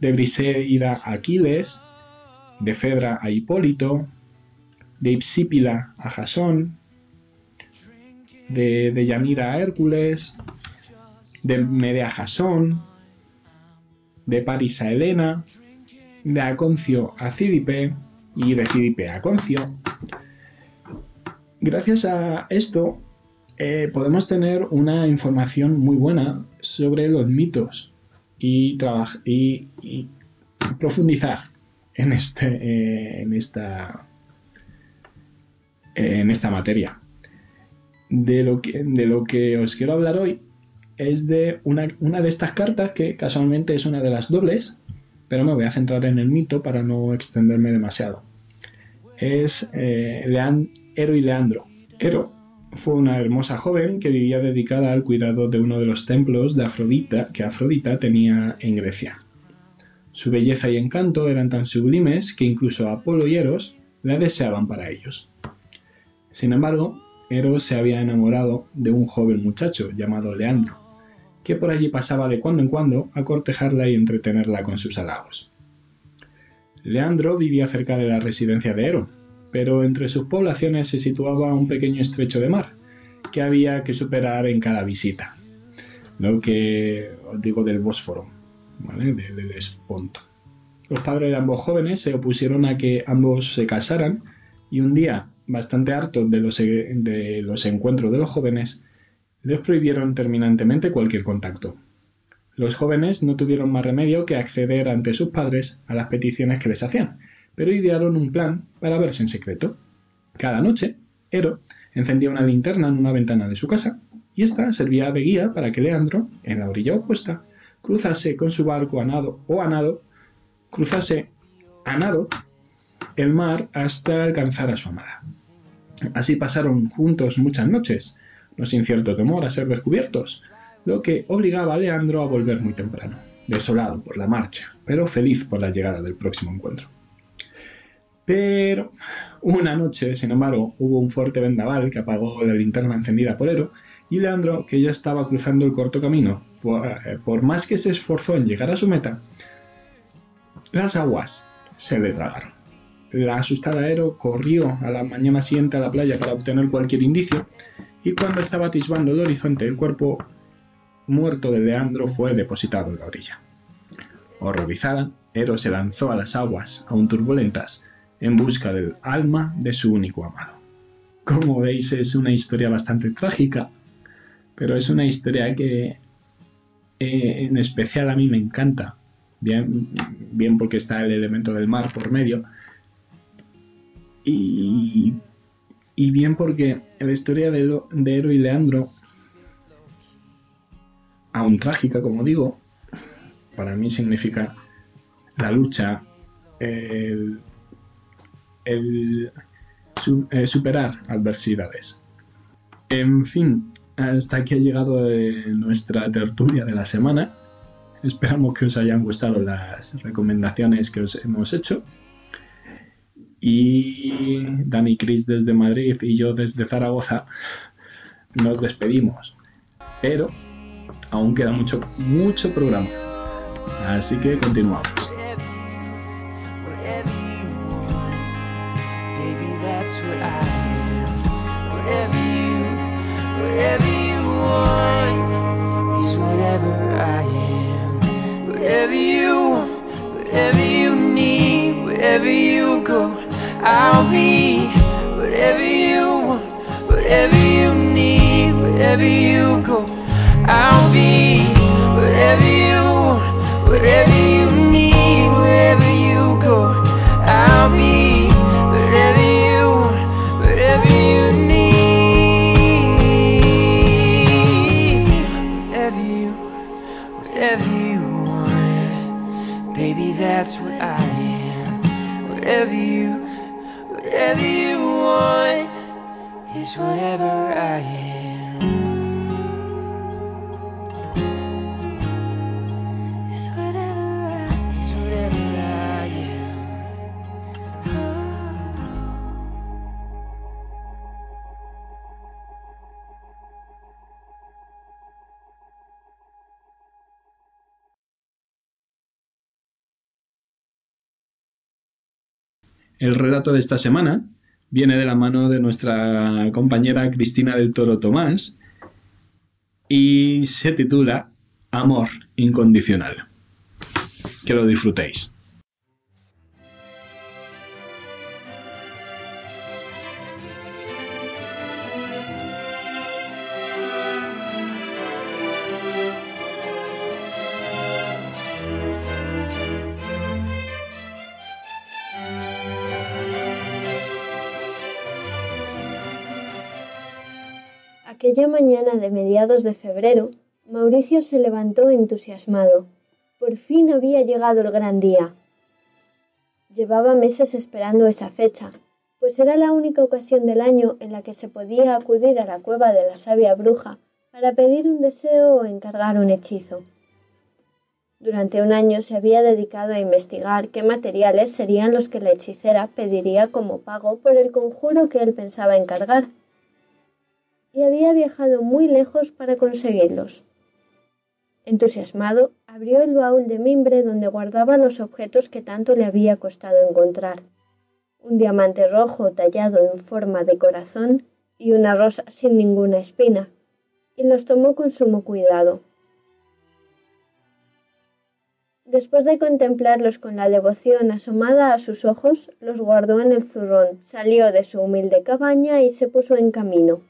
de Briseida a Aquiles, de Fedra a Hipólito, de Ipsípila a Jasón, de, de Yanira a Hércules, de Medea a Jasón, de París a Helena, de Aconcio a Cídipe y de Cídipe a Aconcio. Gracias a esto eh, podemos tener una información muy buena sobre los mitos y, y, y profundizar en, este, eh, en, esta, en esta materia. De lo, que, de lo que os quiero hablar hoy es de una, de estas cartas que casualmente es una de las dobles, pero me voy a centrar en el mito para no extenderme demasiado. Es eh, Ero y Leandro. Ero fue una hermosa joven que vivía dedicada al cuidado de uno de los templos de Afrodita que Afrodita tenía en Grecia. Su belleza y encanto eran tan sublimes que incluso Apolo y Eros la deseaban para ellos. Sin embargo, Eros se había enamorado de un joven muchacho llamado Leandro, que por allí pasaba de cuando en cuando a cortejarla y entretenerla con sus halagos. Leandro vivía cerca de la residencia de Ero, pero entre sus poblaciones se situaba un pequeño estrecho de mar, que había que superar en cada visita. Lo que os digo del Bósforo, ¿vale? del Esponto. Los padres de ambos jóvenes se opusieron a que ambos se casaran y un día, bastante hartos de los, de los encuentros de los jóvenes, les prohibieron terminantemente cualquier contacto. Los jóvenes no tuvieron más remedio que acceder ante sus padres a las peticiones que les hacían, pero idearon un plan para verse en secreto. Cada noche, Ero encendía una linterna en una ventana de su casa y esta servía de guía para que Leandro, en la orilla opuesta, cruzase con su barco a nado o a nado, cruzase a nado el mar hasta alcanzar a su amada. Así pasaron juntos muchas noches, no sin cierto temor a ser descubiertos, lo que obligaba a Leandro a volver muy temprano, desolado por la marcha, pero feliz por la llegada del próximo encuentro. Pero una noche, sin embargo, hubo un fuerte vendaval que apagó la linterna encendida por Ero y Leandro, que ya estaba cruzando el corto camino, por, eh, más que se esforzó en llegar a su meta, las aguas se le tragaron. La asustada Ero corrió a la mañana siguiente a la playa para obtener cualquier indicio y cuando estaba atisbando el horizonte el cuerpo muerto de Leandro fue depositado en la orilla. Horrorizada, Eros se lanzó a las aguas aún turbulentas en busca del alma de su único amado. Como veis es una historia bastante trágica, pero es una historia que eh, en especial a mí me encanta, bien, bien porque está el elemento del mar por medio, y, y bien porque la historia de, de y Leandro, aún trágica como digo, para mí significa la lucha, el, eh, superar adversidades. En fin, hasta aquí ha llegado eh, nuestra tertulia de la semana. Esperamos que os hayan gustado las recomendaciones que os hemos hecho. Y Dani Cris desde Madrid y yo desde Zaragoza nos despedimos. Pero aún queda mucho, mucho programa. Así que continuamos. El relato de esta semana viene de la mano de nuestra compañera Cristina del Toro Tomás y se titula Amor incondicional. Que lo disfrutéis. Mañana de mediados de febrero, Mauricio se levantó entusiasmado. Por fin había llegado el gran día. Llevaba meses esperando esa fecha, pues era la única ocasión del año en la que se podía acudir a la cueva de la sabia bruja para pedir un deseo o encargar un hechizo. Durante un año se había dedicado a investigar qué materiales serían los que la hechicera pediría como pago por el conjuro que él pensaba encargar y había viajado muy lejos para conseguirlos. Entusiasmado, abrió el baúl de mimbre donde guardaba los objetos que tanto le había costado encontrar. Un diamante rojo tallado en forma de corazón y una rosa sin ninguna espina, y los tomó con sumo cuidado. Después de contemplarlos con la devoción asomada a sus ojos, los guardó en el zurrón, salió de su humilde cabaña y se puso en camino.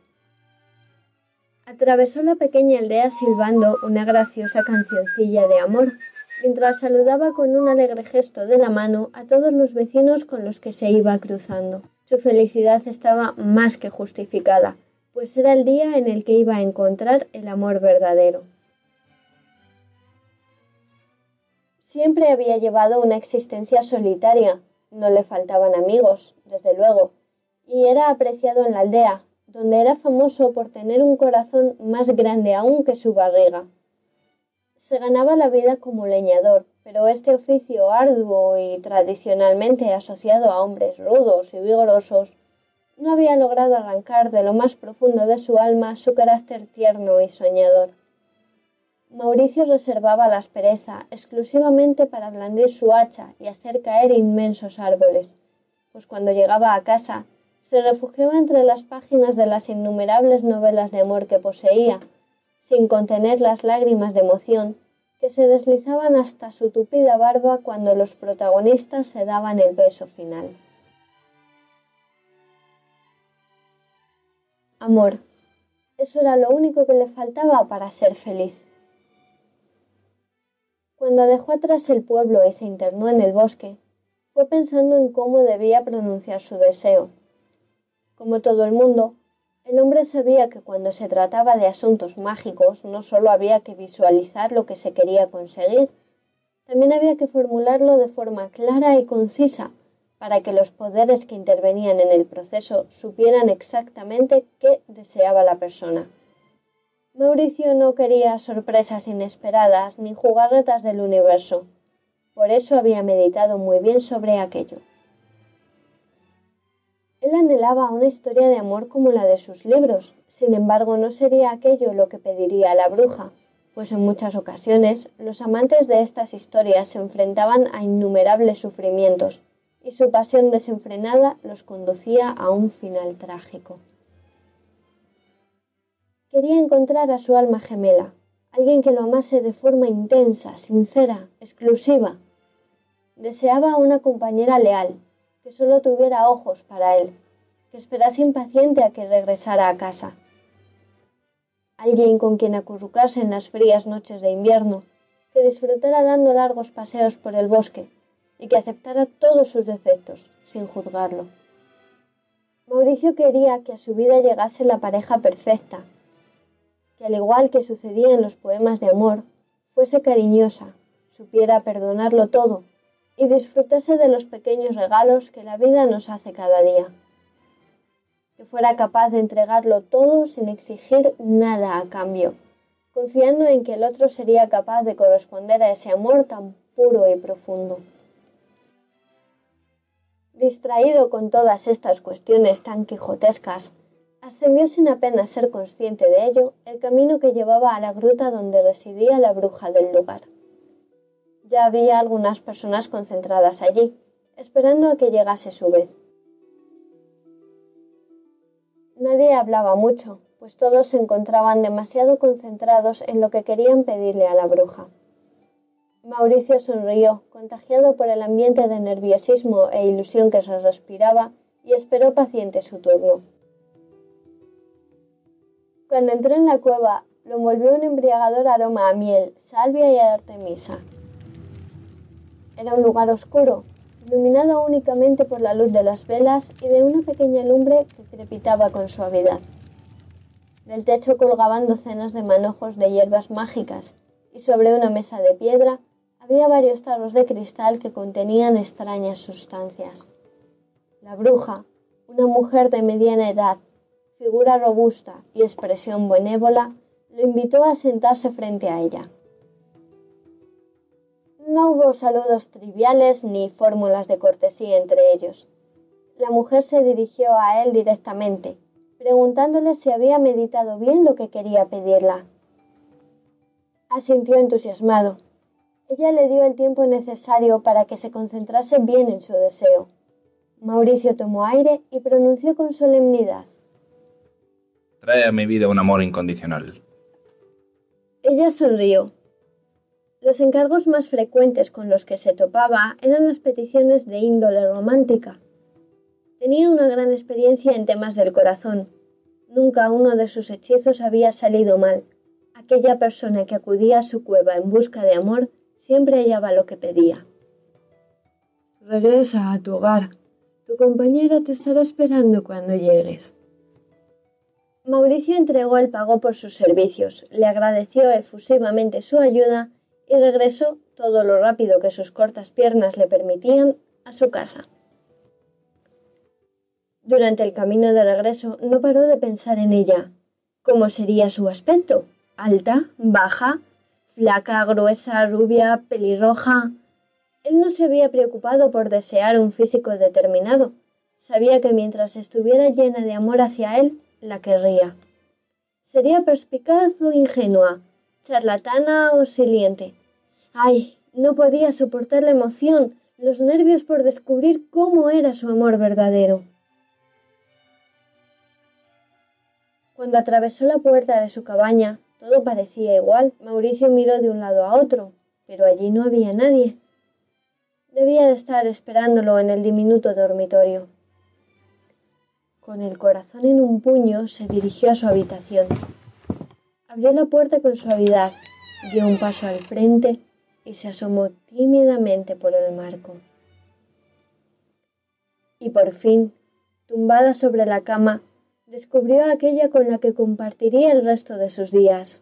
Atravesó la pequeña aldea silbando una graciosa cancioncilla de amor, mientras saludaba con un alegre gesto de la mano a todos los vecinos con los que se iba cruzando. Su felicidad estaba más que justificada, pues era el día en el que iba a encontrar el amor verdadero. Siempre había llevado una existencia solitaria, no le faltaban amigos, desde luego, y era apreciado en la aldea, donde era famoso por tener un corazón más grande aún que su barriga. Se ganaba la vida como leñador, pero este oficio arduo y tradicionalmente asociado a hombres rudos y vigorosos no había logrado arrancar de lo más profundo de su alma su carácter tierno y soñador. Mauricio reservaba la aspereza exclusivamente para blandir su hacha y hacer caer inmensos árboles, pues cuando llegaba a casa se refugiaba entre las páginas de las innumerables novelas de amor que poseía, sin contener las lágrimas de emoción que se deslizaban hasta su tupida barba cuando los protagonistas se daban el beso final. Amor. Eso era lo único que le faltaba para ser feliz. Cuando dejó atrás el pueblo y se internó en el bosque, fue pensando en cómo debía pronunciar su deseo. Como todo el mundo, el hombre sabía que cuando se trataba de asuntos mágicos no solo había que visualizar lo que se quería conseguir, también había que formularlo de forma clara y concisa para que los poderes que intervenían en el proceso supieran exactamente qué deseaba la persona. Mauricio no quería sorpresas inesperadas ni jugarretas del universo. Por eso había meditado muy bien sobre aquello. Él anhelaba una historia de amor como la de sus libros. Sin embargo, no sería aquello lo que pediría la bruja, pues en muchas ocasiones los amantes de estas historias se enfrentaban a innumerables sufrimientos y su pasión desenfrenada los conducía a un final trágico. Quería encontrar a su alma gemela, alguien que lo amase de forma intensa, sincera, exclusiva. Deseaba una compañera leal, que solo tuviera ojos para él, que esperase impaciente a que regresara a casa. Alguien con quien acurrucarse en las frías noches de invierno, que disfrutara dando largos paseos por el bosque y que aceptara todos sus defectos, sin juzgarlo. Mauricio quería que a su vida llegase la pareja perfecta, que al igual que sucedía en los poemas de amor, fuese cariñosa, supiera perdonarlo todo y disfrutase de los pequeños regalos que la vida nos hace cada día. Que fuera capaz de entregarlo todo sin exigir nada a cambio, confiando en que el otro sería capaz de corresponder a ese amor tan puro y profundo. Distraído con todas estas cuestiones tan quijotescas, ascendió sin apenas ser consciente de ello el camino que llevaba a la gruta donde residía la bruja del lugar. Ya había algunas personas concentradas allí, esperando a que llegase su vez. Nadie hablaba mucho, pues todos se encontraban demasiado concentrados en lo que querían pedirle a la bruja. Mauricio sonrió, contagiado por el ambiente de nerviosismo e ilusión que se respiraba, y esperó paciente su turno. Cuando entró en la cueva, lo envolvió un embriagador aroma a miel, salvia y artemisa. Era un lugar oscuro, iluminado únicamente por la luz de las velas y de una pequeña lumbre que crepitaba con suavidad. Del techo colgaban docenas de manojos de hierbas mágicas, y sobre una mesa de piedra había varios tarros de cristal que contenían extrañas sustancias. La bruja, una mujer de mediana edad, figura robusta y expresión benévola, lo invitó a sentarse frente a ella. No hubo saludos triviales ni fórmulas de cortesía entre ellos. La mujer se dirigió a él directamente, preguntándole si había meditado bien lo que quería pedirla. Asintió entusiasmado ella le dio el tiempo necesario para que se concentrase bien en su deseo. Mauricio tomó aire y pronunció con solemnidad. Trae a mi vida un amor incondicional. Ella sonrió. Los encargos más frecuentes con los que se topaba eran las peticiones de índole romántica. Tenía una gran experiencia en temas del corazón. Nunca uno de sus hechizos había salido mal. Aquella persona que acudía a su cueva en busca de amor siempre hallaba lo que pedía. Regresa a tu hogar. Tu compañera te estará esperando cuando llegues. Mauricio entregó el pago por sus servicios, le agradeció efusivamente su ayuda y regresó, todo lo rápido que sus cortas piernas le permitían, a su casa. Durante el camino de regreso no paró de pensar en ella. ¿Cómo sería su aspecto? ¿Alta? ¿Baja? flaca, gruesa, rubia, pelirroja. Él no se había preocupado por desear un físico determinado. Sabía que mientras estuviera llena de amor hacia él, la querría. Sería perspicaz o ingenua, charlatana o siliente. Ay, no podía soportar la emoción, los nervios por descubrir cómo era su amor verdadero. Cuando atravesó la puerta de su cabaña, Todo parecía igual. Mauricio miró de un lado a otro, pero allí no había nadie. Debía de estar esperándolo en el diminuto dormitorio. Con el corazón en un puño, se dirigió a su habitación. Abrió la puerta con suavidad, dio un paso al frente y se asomó tímidamente por el marco. Y por fin, tumbada sobre la cama, descubrió aquella con la que compartiría el resto de sus días.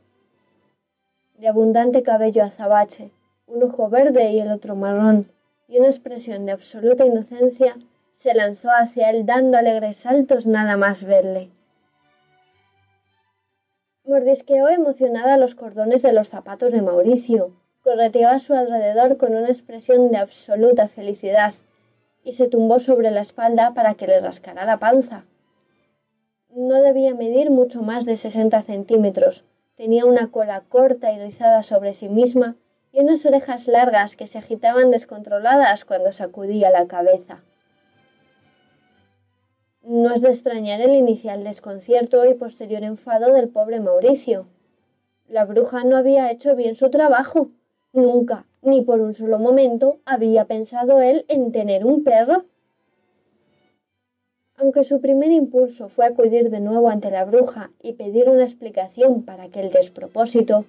De abundante cabello azabache, un ojo verde y el otro marrón, y una expresión de absoluta inocencia, se lanzó hacia él dando alegres saltos nada más verle. Mordisqueó emocionada los cordones de los zapatos de Mauricio, correteó a su alrededor con una expresión de absoluta felicidad y se tumbó sobre la espalda para que le rascara la panza. No debía medir mucho más de sesenta centímetros, tenía una cola corta y rizada sobre sí misma y unas orejas largas que se agitaban descontroladas cuando sacudía la cabeza. No es de extrañar el inicial desconcierto y posterior enfado del pobre Mauricio. La bruja no había hecho bien su trabajo. Nunca, ni por un solo momento, había pensado él en tener un perro. Aunque su primer impulso fue acudir de nuevo ante la bruja y pedir una explicación para aquel despropósito,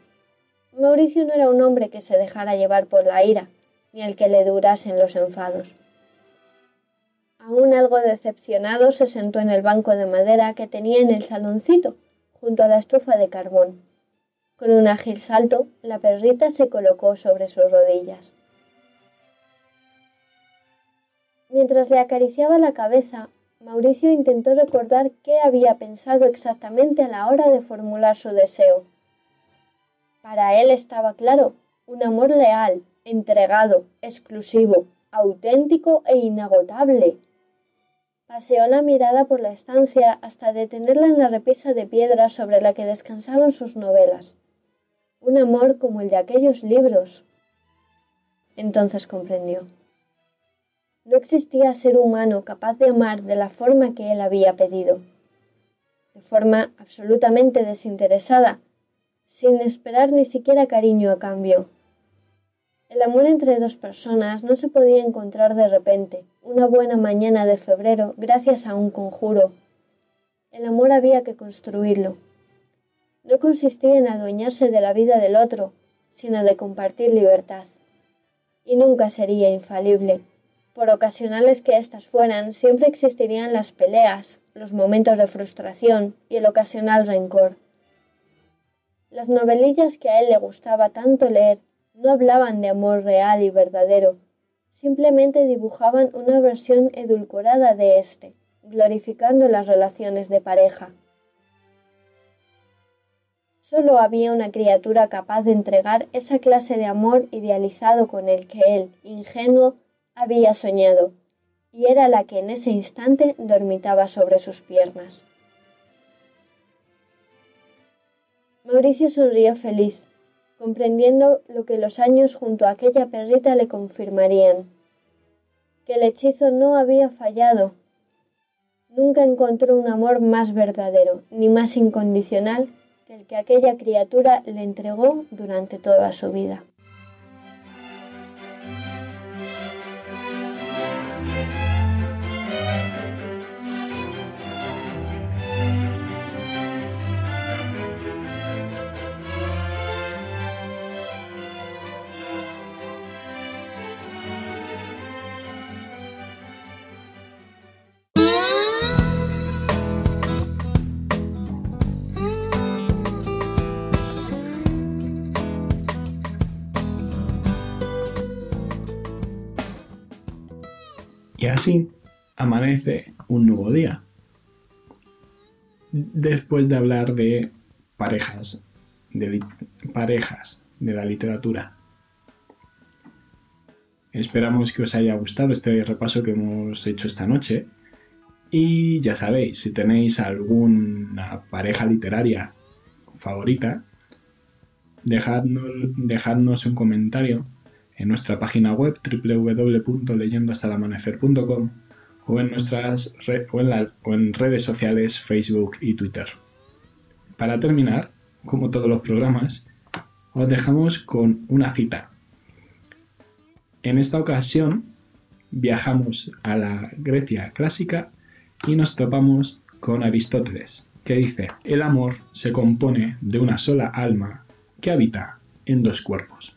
Mauricio no era un hombre que se dejara llevar por la ira, ni al que le durasen los enfados. Aún algo decepcionado, se sentó en el banco de madera que tenía en el saloncito, junto a la estufa de carbón. Con un ágil salto, la perrita se colocó sobre sus rodillas. Mientras le acariciaba la cabeza, Mauricio intentó recordar qué había pensado exactamente a la hora de formular su deseo. Para él estaba claro, un amor leal, entregado, exclusivo, auténtico e inagotable. Paseó la mirada por la estancia hasta detenerla en la repisa de piedra sobre la que descansaban sus novelas. Un amor como el de aquellos libros. Entonces comprendió. No existía ser humano capaz de amar de la forma que él había pedido. De forma absolutamente desinteresada, sin esperar ni siquiera cariño a cambio. El amor entre dos personas no se podía encontrar de repente, una buena mañana de febrero, gracias a un conjuro. El amor había que construirlo. No consistía en adueñarse de la vida del otro, sino de compartir libertad. Y nunca sería infalible. Por ocasionales que éstas fueran, siempre existirían las peleas, los momentos de frustración y el ocasional rencor. Las novelillas que a él le gustaba tanto leer no hablaban de amor real y verdadero, simplemente dibujaban una versión edulcorada de éste, glorificando las relaciones de pareja. Solo había una criatura capaz de entregar esa clase de amor idealizado con el que él, ingenuo, había soñado, y era la que en ese instante dormitaba sobre sus piernas. Mauricio sonrió feliz, comprendiendo lo que los años junto a aquella perrita le confirmarían, que el hechizo no había fallado. Nunca encontró un amor más verdadero, ni más incondicional que el que aquella criatura le entregó durante toda su vida. Así amanece un nuevo día. Después de hablar de parejas, de parejas de la literatura. Esperamos que os haya gustado este repaso que hemos hecho esta noche. Y ya sabéis, si tenéis alguna pareja literaria favorita, dejadnos, dejadnos un comentario en nuestra página web www.leyendohastalamanecer.com o en nuestras o en redes sociales Facebook y Twitter. Para terminar, como todos los programas, os dejamos con una cita. En esta ocasión viajamos a la Grecia clásica y nos topamos con Aristóteles, que dice, el amor se compone de una sola alma que habita en dos cuerpos.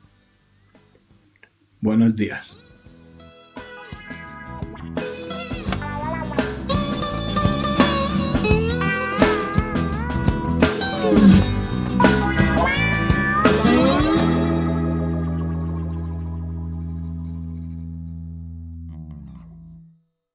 Buenos días.